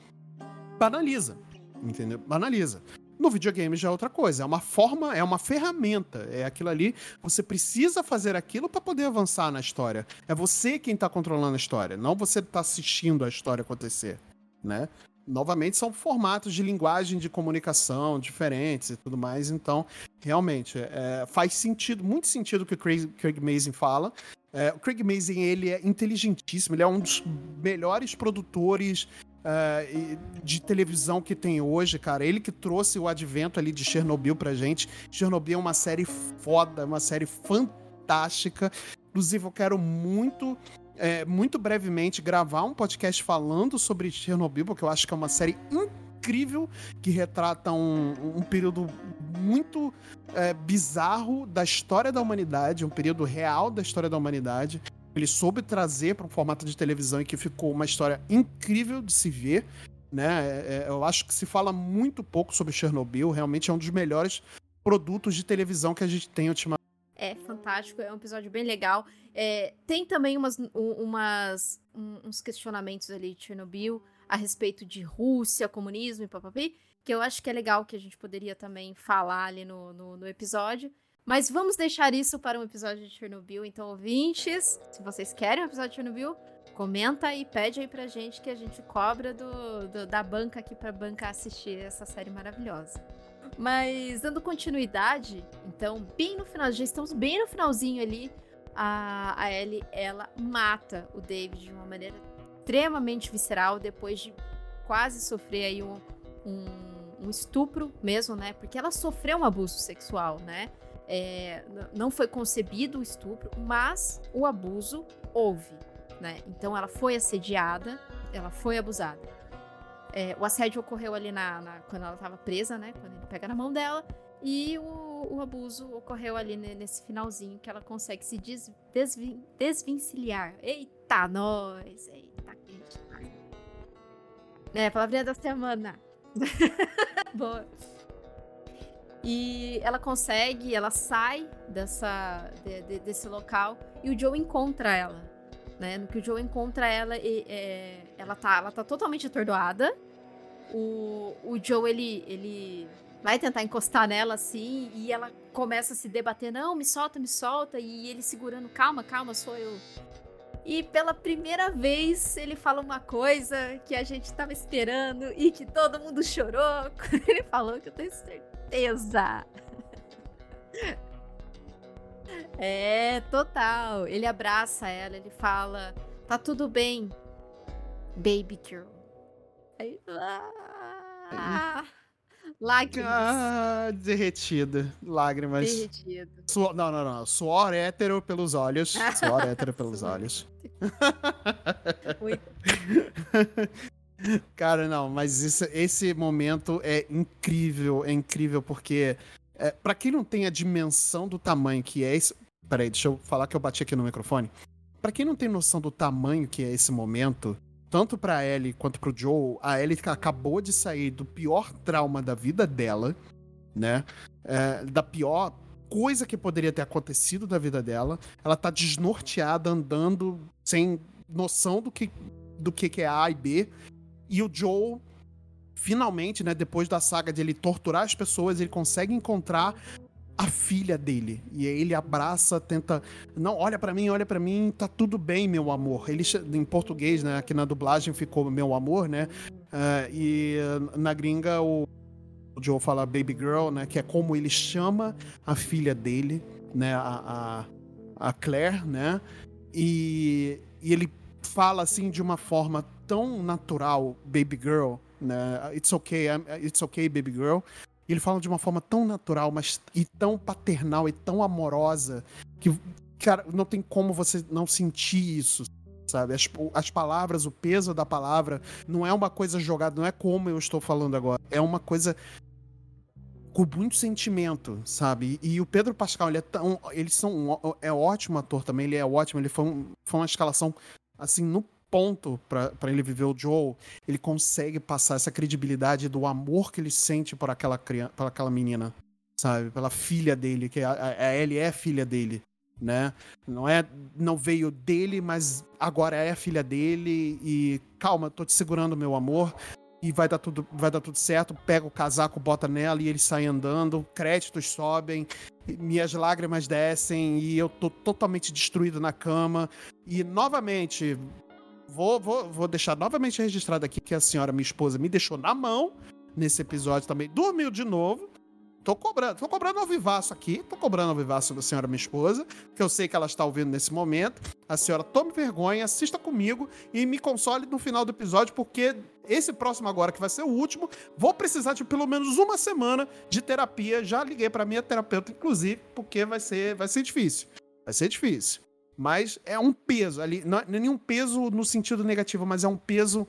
banaliza. Entendeu? Banaliza. No videogame já é outra coisa, é uma forma, é uma ferramenta, é aquilo ali, você precisa fazer aquilo para poder avançar na história. É você quem tá controlando a história, não você tá assistindo a história acontecer, né? Novamente são formatos de linguagem de comunicação diferentes e tudo mais, então realmente é, faz sentido, muito sentido o que o Craig, Craig Mazin fala. É, o Craig Mazin ele é inteligentíssimo, ele é um dos melhores produtores Uh, de televisão que tem hoje, cara. Ele que trouxe o advento ali de Chernobyl pra gente. Chernobyl é uma série foda, uma série fantástica. Inclusive, eu quero muito, é, muito brevemente, gravar um podcast falando sobre Chernobyl, porque eu acho que é uma série incrível que retrata um, um período muito é, bizarro da história da humanidade, um período real da história da humanidade ele soube trazer para um formato de televisão e que ficou uma história incrível de se ver. Né? É, é, eu acho que se fala muito pouco sobre Chernobyl, realmente é um dos melhores produtos de televisão que a gente tem ultimamente. É fantástico, é um episódio bem legal. É, tem também umas, umas, uns questionamentos ali de Chernobyl a respeito de Rússia, comunismo e papapi, que eu acho que é legal que a gente poderia também falar ali no, no, no episódio. Mas vamos deixar isso para um episódio de Chernobyl. Então, ouvintes, se vocês querem um episódio de Chernobyl, comenta e pede aí pra gente que a gente cobra do, do da banca aqui pra banca assistir essa série maravilhosa. Mas dando continuidade, então, bem no final, já estamos bem no finalzinho ali, a, a Ellie, ela mata o David de uma maneira extremamente visceral, depois de quase sofrer aí um, um, um estupro mesmo, né? Porque ela sofreu um abuso sexual, né? é, não foi concebido o estupro, mas o abuso houve, né? Então ela foi assediada, ela foi abusada. É, o assédio ocorreu ali na, na quando ela estava presa, né? Quando ele pega na mão dela. E o, o abuso ocorreu ali nesse finalzinho que ela consegue se des, desvin, desvencilhar. Eita, nós! Eita, gente. É, palavrinha da semana. Boa. E ela consegue, ela sai dessa, de, de, desse local e o Joe encontra ela. Né? No que o Joe encontra ela, e, é, ela, tá, ela tá totalmente atordoada. O, o Joe, ele, ele vai tentar encostar nela assim, e ela começa a se debater: não, me solta, me solta. E ele segurando: calma, calma, sou eu. E pela primeira vez ele fala uma coisa que a gente tava esperando e que todo mundo chorou ele falou que eu tenho certeza. É, total. Ele abraça ela, ele fala: tá tudo bem, baby girl. Aí, ah, lágrimas. Ah, derretida. Lágrimas. Derretida. Suor, não, não, não. Suor hétero pelos olhos. Suor hétero pelos olhos. Cara, não, mas isso, esse momento é incrível, é incrível, porque é, para quem não tem a dimensão do tamanho que é esse. Peraí, deixa eu falar que eu bati aqui no microfone. Para quem não tem noção do tamanho que é esse momento, tanto pra Ellie quanto pro Joe, a Ellie acabou de sair do pior trauma da vida dela, né? É, da pior coisa que poderia ter acontecido da vida dela. Ela tá desnorteada, andando sem noção do que, do que é A e B. E o Joe, finalmente, né, depois da saga de ele torturar as pessoas, ele consegue encontrar a filha dele. E ele abraça, tenta. Não, olha para mim, olha para mim, tá tudo bem, meu amor. Ele, em português, né? Aqui na dublagem ficou meu amor, né? Uh, e na gringa o, o, Joe fala baby girl, né? Que é como ele chama a filha dele, né? A, a, a Claire, né? E, e ele fala assim de uma forma tão natural, baby girl, né? It's okay, I'm, it's okay, baby girl. E ele fala de uma forma tão natural, mas e tão paternal e tão amorosa que, cara, não tem como você não sentir isso, sabe? As, as palavras, o peso da palavra, não é uma coisa jogada, não é como eu estou falando agora. É uma coisa com muito sentimento, sabe? E, e o Pedro Pascal, ele é tão. Eles são. Um, é ótimo ator também, ele é ótimo, ele foi, um, foi uma escalação assim, no ponto para ele viver o Joel, ele consegue passar essa credibilidade do amor que ele sente por aquela criança, por aquela menina, sabe? Pela filha dele, que a, a Ellie é filha dele, né? Não é não veio dele, mas agora é filha dele e calma, tô te segurando meu amor. e vai dar tudo, vai dar tudo certo. Pega o casaco, bota nela e ele sai andando, créditos sobem, minhas lágrimas descem e eu tô totalmente destruído na cama. E novamente, vou, vou, vou deixar novamente registrado aqui que a senhora, minha esposa, me deixou na mão nesse episódio também. Dormiu de novo. Tô cobrando, tô cobrando ao vivaço aqui, tô cobrando ao vivaço da senhora minha esposa, que eu sei que ela está ouvindo nesse momento. A senhora tome vergonha, assista comigo e me console no final do episódio, porque esse próximo agora, que vai ser o último, vou precisar de pelo menos uma semana de terapia. Já liguei para minha terapeuta, inclusive, porque vai ser, vai ser difícil. Vai ser difícil. Mas é um peso ali, não é nenhum peso no sentido negativo, mas é um peso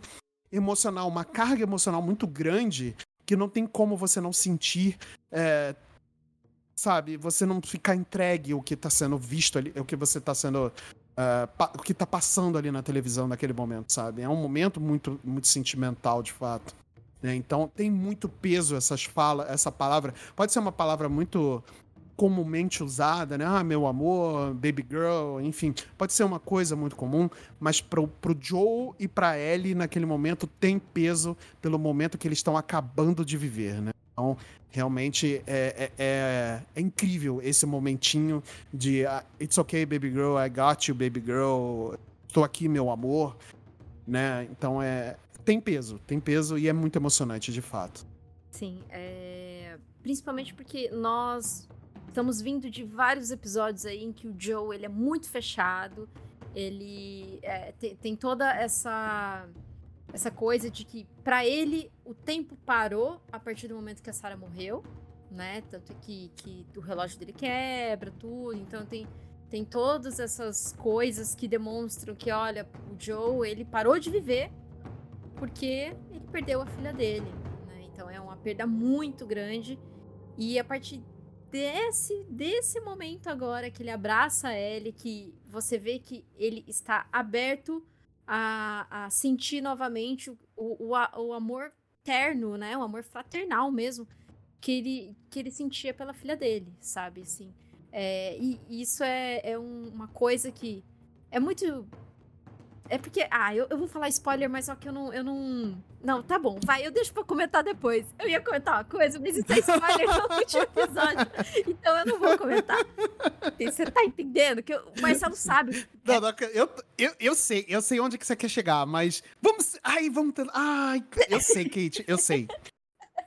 emocional, uma carga emocional muito grande que não tem como você não sentir, é, sabe, você não ficar entregue o que está sendo visto ali, o que você está sendo, uh, o que está passando ali na televisão naquele momento, sabe? É um momento muito, muito sentimental, de fato. Né? Então tem muito peso essas falas, essa palavra. Pode ser uma palavra muito comumente usada, né? Ah, meu amor, baby girl, enfim, pode ser uma coisa muito comum, mas pro, pro Joe e pra Ellie naquele momento tem peso pelo momento que eles estão acabando de viver, né? Então, realmente é, é, é, é incrível esse momentinho de uh, It's okay, baby girl, I got you, baby girl, estou aqui, meu amor, né? Então é tem peso, tem peso e é muito emocionante de fato. Sim, é... principalmente porque nós Estamos vindo de vários episódios aí em que o Joe ele é muito fechado, ele é, tem, tem, toda essa essa coisa de que para ele o tempo parou a partir do momento que a Sarah morreu, né? Tanto que, que o relógio dele quebra, tudo. Então tem tem todas essas coisas que demonstram que, olha, o Joe ele parou de viver porque ele perdeu a filha dele. Né? Então é uma perda muito grande. E a partir desse, desse momento agora que ele abraça ele, que você vê que ele está aberto a, a sentir novamente o, o, o amor terno, né? O amor fraternal mesmo que ele, que ele sentia pela filha dele, sabe? Assim, é, e isso é, é um, uma coisa que é muito é porque. Ah, eu, eu vou falar spoiler, mas só que eu não, eu não. Não, tá bom, vai, eu deixo pra comentar depois. Eu ia comentar uma coisa, mas isso é spoiler no último episódio. Então eu não vou comentar. Você tá entendendo? Que o Marcelo sabe. Não, não, eu, eu, eu sei, eu sei onde que você quer chegar, mas. Vamos. Ai, vamos. Ai, eu sei, Kate, eu sei.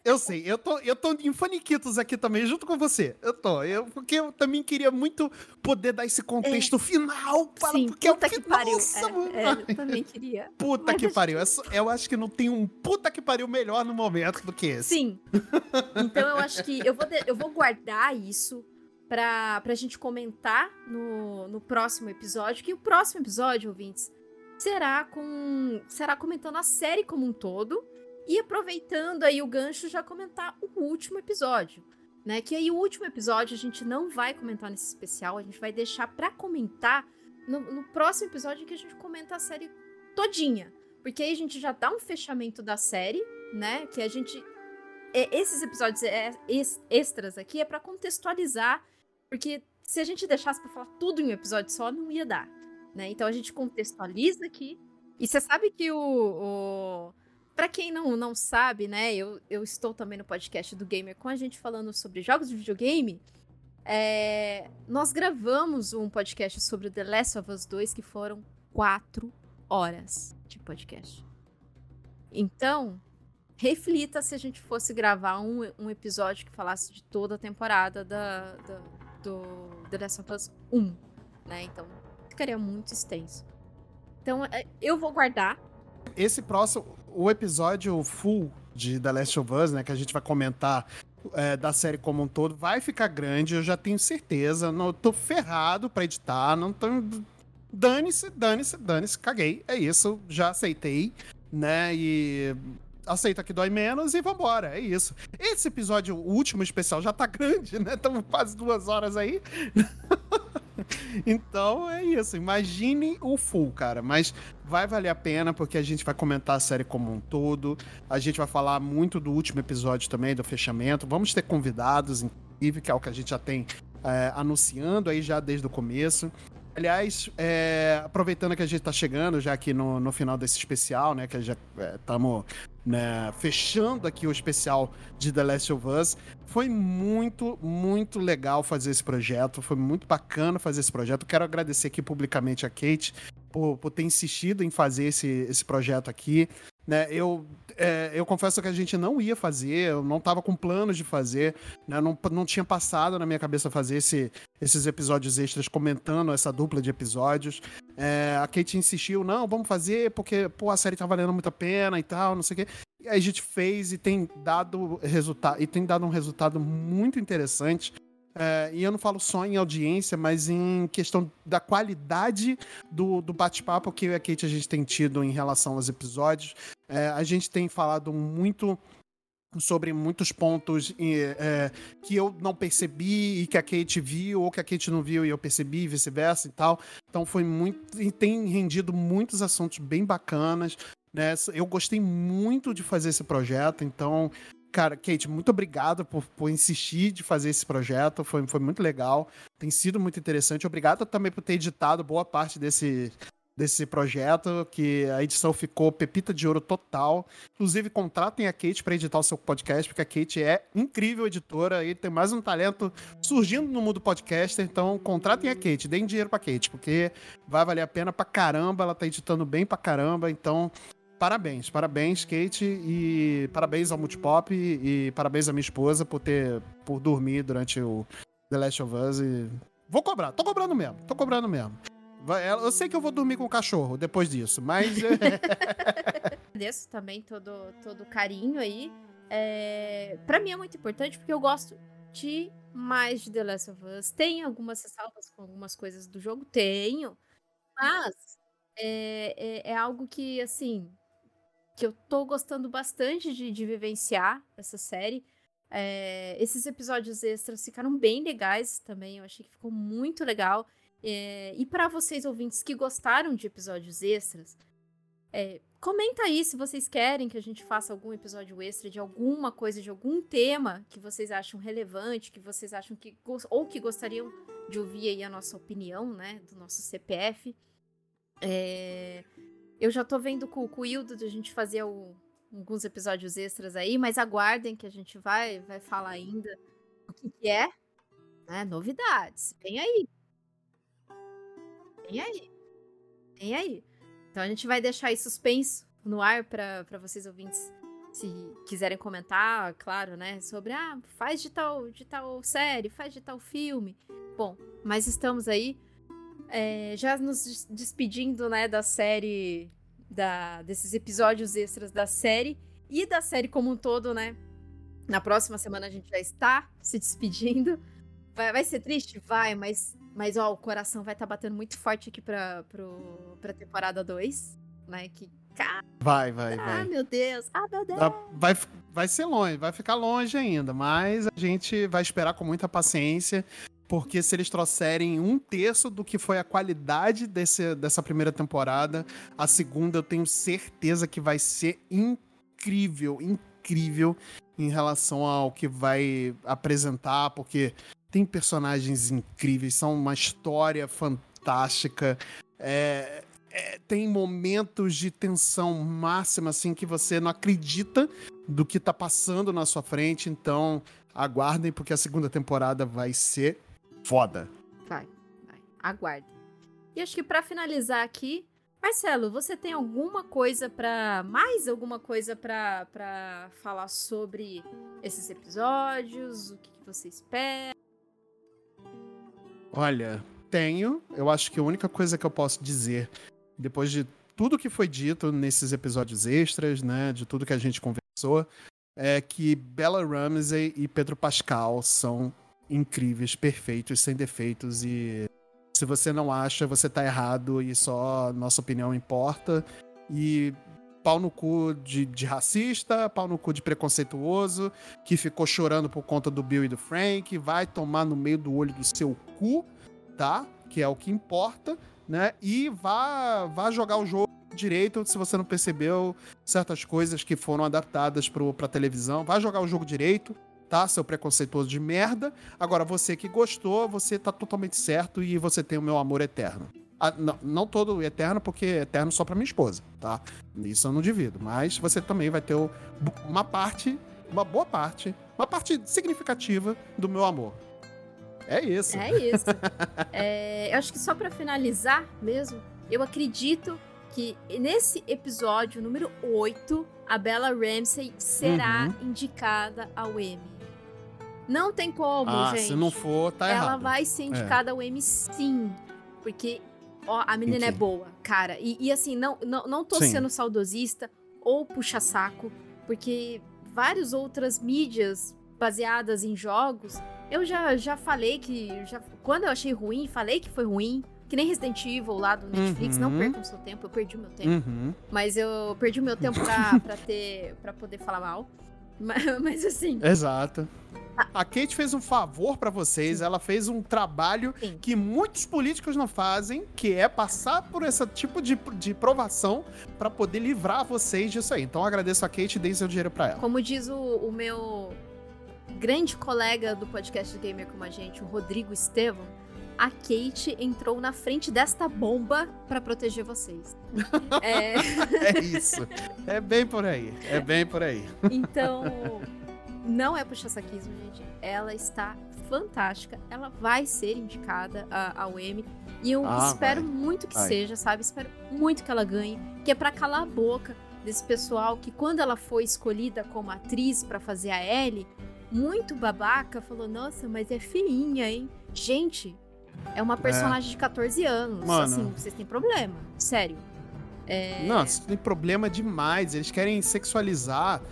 Eu sei, eu tô, eu tô em faniquitos aqui também, junto com você. Eu tô, eu, porque eu também queria muito poder dar esse contexto é. final para Sim, porque puta que pariu. Nossa, é, é, eu também queria. Puta Mas que pariu. Eu, eu acho que não tem um puta que pariu melhor no momento do que esse. Sim. Então eu acho que eu vou, de, eu vou guardar isso pra, pra gente comentar no, no próximo episódio, que o próximo episódio, ouvintes, será com será comentando a série como um todo e aproveitando aí o gancho, já comentar o último episódio. Né, que aí o último episódio a gente não vai comentar nesse especial, a gente vai deixar para comentar no, no, próximo episódio que a gente comenta a série todinha. Porque aí a gente já dá um fechamento da série, né? Que a gente. É, esses episódios é, extras aqui é para contextualizar, porque se a gente deixasse para falar tudo em um episódio só, não ia dar. Né? Então a gente contextualiza aqui. E você sabe que o, o para quem não, não sabe, né, eu, eu estou também no podcast do Gamer com a gente falando sobre jogos de videogame. É, nós gravamos um podcast sobre The Last of Us 2 que foram quatro horas de podcast. Então, reflita se a gente fosse gravar um, um episódio que falasse de toda a temporada da, da, do The Last of Us 1, né? Então, ficaria muito extenso. Então, é, eu vou guardar. Esse próximo, o episódio full de The Last of Us, né, que a gente vai comentar é, da série como um todo, vai ficar grande, eu já tenho certeza. Não tô ferrado pra editar, não tô. Dane-se, dane-se, dane-se, caguei. É isso, já aceitei, né? E aceita que dói menos e vambora, é isso. Esse episódio, o último especial, já tá grande, né? Estamos quase duas horas aí. então é isso. Imagine o full, cara. Mas vai valer a pena porque a gente vai comentar a série como um todo. A gente vai falar muito do último episódio também, do fechamento. Vamos ter convidados, inclusive, que é o que a gente já tem é, anunciando aí já desde o começo. Aliás, é, aproveitando que a gente está chegando já aqui no, no final desse especial, né? Que já estamos é, né, fechando aqui o especial de The Last of Us. Foi muito, muito legal fazer esse projeto. Foi muito bacana fazer esse projeto. Quero agradecer aqui publicamente a Kate por, por ter insistido em fazer esse, esse projeto aqui. Né, eu, é, eu confesso que a gente não ia fazer, eu não estava com planos de fazer, né, não, não tinha passado na minha cabeça fazer esse, esses episódios extras comentando essa dupla de episódios. É, a Kate insistiu, não, vamos fazer porque pô, a série tá valendo muito a pena e tal, não sei o quê. E a gente fez e tem dado resultado e tem dado um resultado muito interessante. É, e eu não falo só em audiência, mas em questão da qualidade do, do bate-papo que eu e a Kate a gente tem tido em relação aos episódios. É, a gente tem falado muito sobre muitos pontos é, que eu não percebi e que a Kate viu, ou que a Kate não viu e eu percebi, e vice-versa e tal. Então foi muito. e tem rendido muitos assuntos bem bacanas. Né? Eu gostei muito de fazer esse projeto, então Cara, Kate, muito obrigado por, por insistir de fazer esse projeto. Foi, foi muito legal. Tem sido muito interessante. Obrigado também por ter editado boa parte desse, desse projeto, que a edição ficou pepita de ouro total. Inclusive, contratem a Kate para editar o seu podcast, porque a Kate é incrível editora e tem mais um talento surgindo no mundo podcaster. Então, contratem a Kate, deem dinheiro pra Kate, porque vai valer a pena pra caramba. Ela tá editando bem pra caramba. Então, parabéns, parabéns, Kate, e parabéns ao Multipop e, e parabéns à minha esposa por ter por dormir durante o The Last of Us e vou cobrar, tô cobrando mesmo, tô cobrando mesmo. Eu sei que eu vou dormir com o cachorro depois disso, mas. Agradeço também todo, todo o carinho aí. É... Para mim é muito importante porque eu gosto de mais de The Last of Us. Tem algumas ressalvas com algumas coisas do jogo? Tenho. Mas é, é, é algo que, assim, que eu tô gostando bastante de, de vivenciar essa série. É, esses episódios extras ficaram bem legais também, eu achei que ficou muito legal. É, e para vocês ouvintes que gostaram de episódios extras, é, comenta aí se vocês querem que a gente faça algum episódio extra de alguma coisa, de algum tema que vocês acham relevante, que vocês acham que ou que gostariam de ouvir aí a nossa opinião, né, do nosso CPF. É, eu já tô vendo com, com o Hildo de a gente fazer o, alguns episódios extras aí, mas aguardem que a gente vai, vai falar ainda o que, que é. Né? Novidades. Vem aí. Vem aí. Vem aí. Então a gente vai deixar aí suspenso no ar para vocês ouvintes, se quiserem comentar, claro, né? Sobre, ah, faz de tal, de tal série, faz de tal filme. Bom, mas estamos aí é, já nos despedindo, né, da série, da, desses episódios extras da série e da série como um todo, né? Na próxima semana a gente já está se despedindo. Vai, vai ser triste? Vai, mas, mas ó, o coração vai estar tá batendo muito forte aqui pra, pro, pra temporada 2, né? Que, cara... Vai, vai, ah, vai. Ah, meu Deus. Ah, meu Deus. Vai, vai ser longe, vai ficar longe ainda, mas a gente vai esperar com muita paciência porque se eles trouxerem um terço do que foi a qualidade desse, dessa primeira temporada, a segunda eu tenho certeza que vai ser incrível, incrível em relação ao que vai apresentar, porque tem personagens incríveis, são uma história fantástica. É, é, tem momentos de tensão máxima, assim, que você não acredita do que tá passando na sua frente. Então, aguardem, porque a segunda temporada vai ser foda. Vai, vai. Aguarde. E acho que para finalizar aqui, Marcelo, você tem alguma coisa para mais alguma coisa para falar sobre esses episódios? O que, que você espera? Olha, tenho. Eu acho que a única coisa que eu posso dizer depois de tudo que foi dito nesses episódios extras, né, de tudo que a gente conversou, é que Bella Ramsey e Pedro Pascal são incríveis, perfeitos, sem defeitos e se você não acha, você tá errado e só nossa opinião importa. E pau no cu de, de, racista, pau no cu de preconceituoso, que ficou chorando por conta do Bill e do Frank, vai tomar no meio do olho do seu cu, tá? Que é o que importa, né? E vá, vá jogar o jogo direito se você não percebeu certas coisas que foram adaptadas pro, pra televisão. Vai jogar o jogo direito, tá? Seu preconceituoso de merda. Agora, você que gostou, você tá totalmente certo e você tem o meu amor eterno. Ah, não, não, todo eterno, porque eterno só pra minha esposa, tá? Isso eu não divido. Mas você também vai ter uma parte, uma boa parte, uma parte significativa do meu amor. É isso. É isso. é, eu acho que só para finalizar mesmo, eu acredito que nesse episódio número 8, a Bella Ramsey será uhum. indicada ao Emmy. Não tem como, ah, gente. Se não for, tá Ela errado. Ela vai ser indicada é. ao Emmy sim. Porque ó, a menina é boa, cara. E, e, assim, não, não, não tô sim. sendo saudosista ou puxa-saco, porque várias outras mídias baseadas em jogos, eu já, já falei que. Já, quando eu achei ruim, falei que foi ruim. Que nem Resident Evil lá do Netflix, uhum. não percam seu tempo, eu perdi o meu tempo. Uhum. Mas eu perdi o meu tempo pra, pra ter. para poder falar mal. Mas, mas assim. Exato. A Kate fez um favor para vocês, ela fez um trabalho Sim. que muitos políticos não fazem, que é passar por esse tipo de, de provação para poder livrar vocês disso aí. Então agradeço a Kate e dei seu dinheiro para ela. Como diz o, o, meu grande colega do podcast Gamer como a gente, o Rodrigo Estevam, a Kate entrou na frente desta bomba para proteger vocês. é... é isso. É bem por aí. É bem por aí. Então, não é puxa-saquismo, gente. Ela está fantástica. Ela vai ser indicada ao Emmy. E eu ah, espero vai. muito que vai. seja, sabe? Espero muito que ela ganhe. Que é para calar a boca desse pessoal que, quando ela foi escolhida como atriz para fazer a Ellie, muito babaca falou: Nossa, mas é feinha, hein? Gente, é uma personagem é. de 14 anos. Mano. Assim, vocês têm problema. Sério. É... Não, tem problema demais. Eles querem sexualizar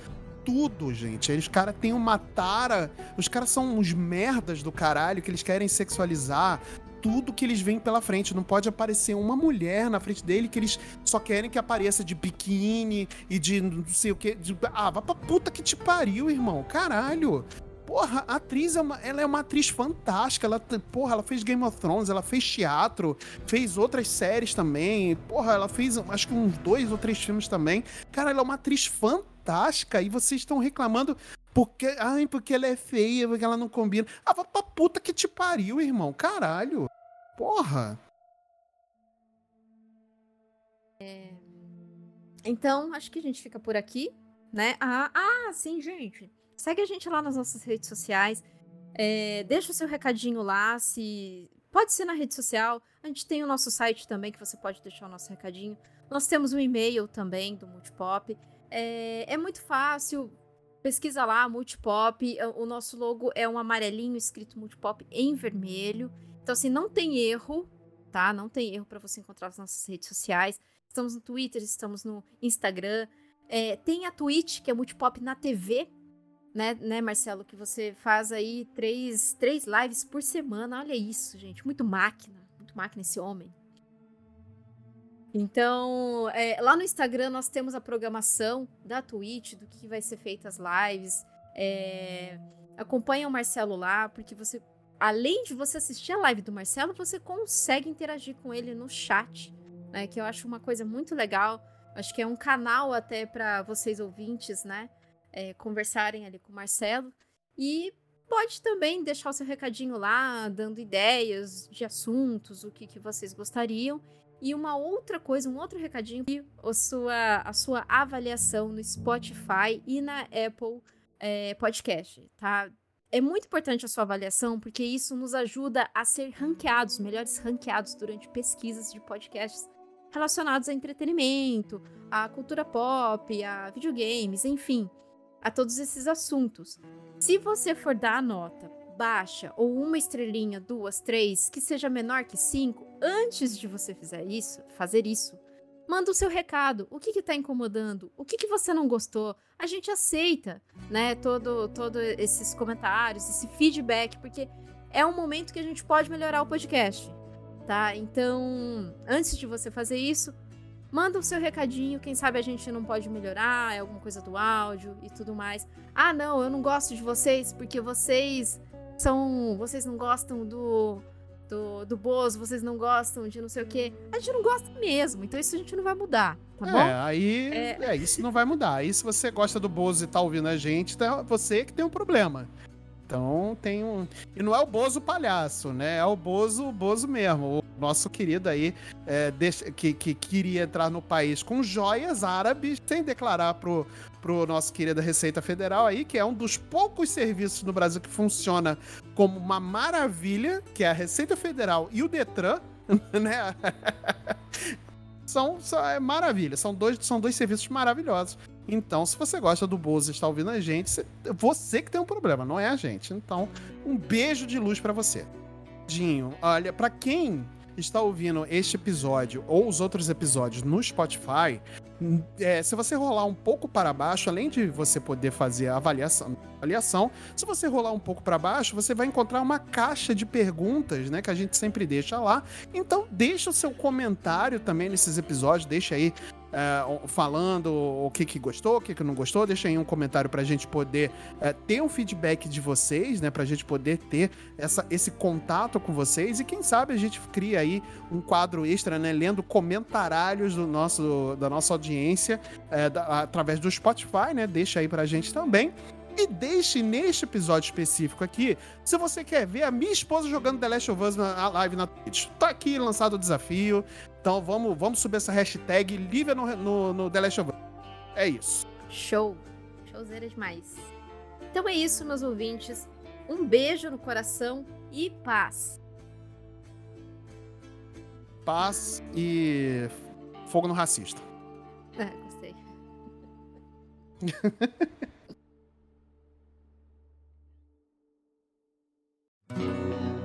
tudo, gente. Eles, cara, têm uma tara. Os caras são uns merdas do caralho que eles querem sexualizar tudo que eles veem pela frente. Não pode aparecer uma mulher na frente dele que eles só querem que apareça de biquíni e de não sei o que. De... Ah, vá pra puta que te pariu, irmão. Caralho. Porra, a atriz é uma, ela é uma atriz fantástica. Ela, porra, ela fez Game of Thrones, ela fez teatro, fez outras séries também. Porra, ela fez acho que uns dois ou três filmes também. Cara, ela é uma atriz fantástica e vocês estão reclamando porque, ai, porque ela é feia, porque ela não combina. Ah, vá pra puta que te pariu, irmão. Caralho. Porra. É... Então, acho que a gente fica por aqui, né? Ah, ah, sim, gente. Segue a gente lá nas nossas redes sociais. É, deixa o seu recadinho lá, se. Pode ser na rede social. A gente tem o nosso site também, que você pode deixar o nosso recadinho. Nós temos um e-mail também do Multipop. É, é muito fácil. Pesquisa lá, Multipop. O nosso logo é um amarelinho escrito Multipop em vermelho. Então, assim, não tem erro, tá? Não tem erro para você encontrar nas nossas redes sociais. Estamos no Twitter, estamos no Instagram. É, tem a Twitch, que é Multipop na TV, né, né, Marcelo? Que você faz aí três, três lives por semana. Olha isso, gente. Muito máquina. Muito máquina esse homem. Então, é, lá no Instagram nós temos a programação da Twitch, do que vai ser feita as lives. É, acompanha o Marcelo lá, porque você, além de você assistir a live do Marcelo, você consegue interagir com ele no chat, né? Que eu acho uma coisa muito legal. Acho que é um canal até para vocês ouvintes, né? É, conversarem ali com o Marcelo. E pode também deixar o seu recadinho lá, dando ideias de assuntos, o que, que vocês gostariam. E uma outra coisa, um outro recadinho, a sua, a sua avaliação no Spotify e na Apple é, Podcast, tá? É muito importante a sua avaliação, porque isso nos ajuda a ser ranqueados, melhores ranqueados durante pesquisas de podcasts relacionados a entretenimento, a cultura pop, a videogames, enfim a todos esses assuntos. Se você for dar a nota baixa ou uma estrelinha, duas, três, que seja menor que cinco, antes de você fizer isso, fazer isso, manda o seu recado. O que está incomodando? O que, que você não gostou? A gente aceita, né? Todo, todo esses comentários, esse feedback, porque é um momento que a gente pode melhorar o podcast, tá? Então, antes de você fazer isso, manda o seu recadinho, quem sabe a gente não pode melhorar, é alguma coisa do áudio e tudo mais. Ah, não, eu não gosto de vocês porque vocês são, vocês não gostam do do, do Bozo, vocês não gostam de não sei o quê. A gente não gosta mesmo, então isso a gente não vai mudar, tá é, bom? Aí, é... é, isso não vai mudar. Aí se você gosta do Bozo e tá ouvindo a gente, tá você que tem um problema. Então tem um. E não é o Bozo palhaço, né? É o Bozo, Bozo mesmo. O nosso querido aí, é, que, que queria entrar no país com joias árabes, sem declarar pro, pro nosso querido Receita Federal aí, que é um dos poucos serviços no Brasil que funciona como uma maravilha, que é a Receita Federal e o Detran, né? são, são é maravilha, são dois, são dois serviços maravilhosos. Então, se você gosta do Bozo e está ouvindo a gente, você que tem um problema, não é a gente. Então, um beijo de luz para você. Dinho, olha, para quem está ouvindo este episódio ou os outros episódios no Spotify, é, se você rolar um pouco para baixo, além de você poder fazer a avaliação, avaliação se você rolar um pouco para baixo, você vai encontrar uma caixa de perguntas, né, que a gente sempre deixa lá. Então, deixa o seu comentário também nesses episódios, deixa aí é, falando o que, que gostou, o que, que não gostou. Deixa aí um comentário pra gente poder é, ter um feedback de vocês, né? Pra gente poder ter essa, esse contato com vocês. E quem sabe a gente cria aí um quadro extra, né? Lendo comentários do nosso, da nossa audiência é, da, através do Spotify, né? Deixa aí pra gente também. E deixe neste episódio específico aqui, se você quer ver a minha esposa jogando The Last of Us na live na Twitch. Tá aqui lançado o desafio. Então vamos, vamos subir essa hashtag Lívia no, no, no The Last of Us. É isso. Show. Showzeira demais. Então é isso, meus ouvintes. Um beijo no coração e paz. Paz e fogo no racista. É, gostei. Música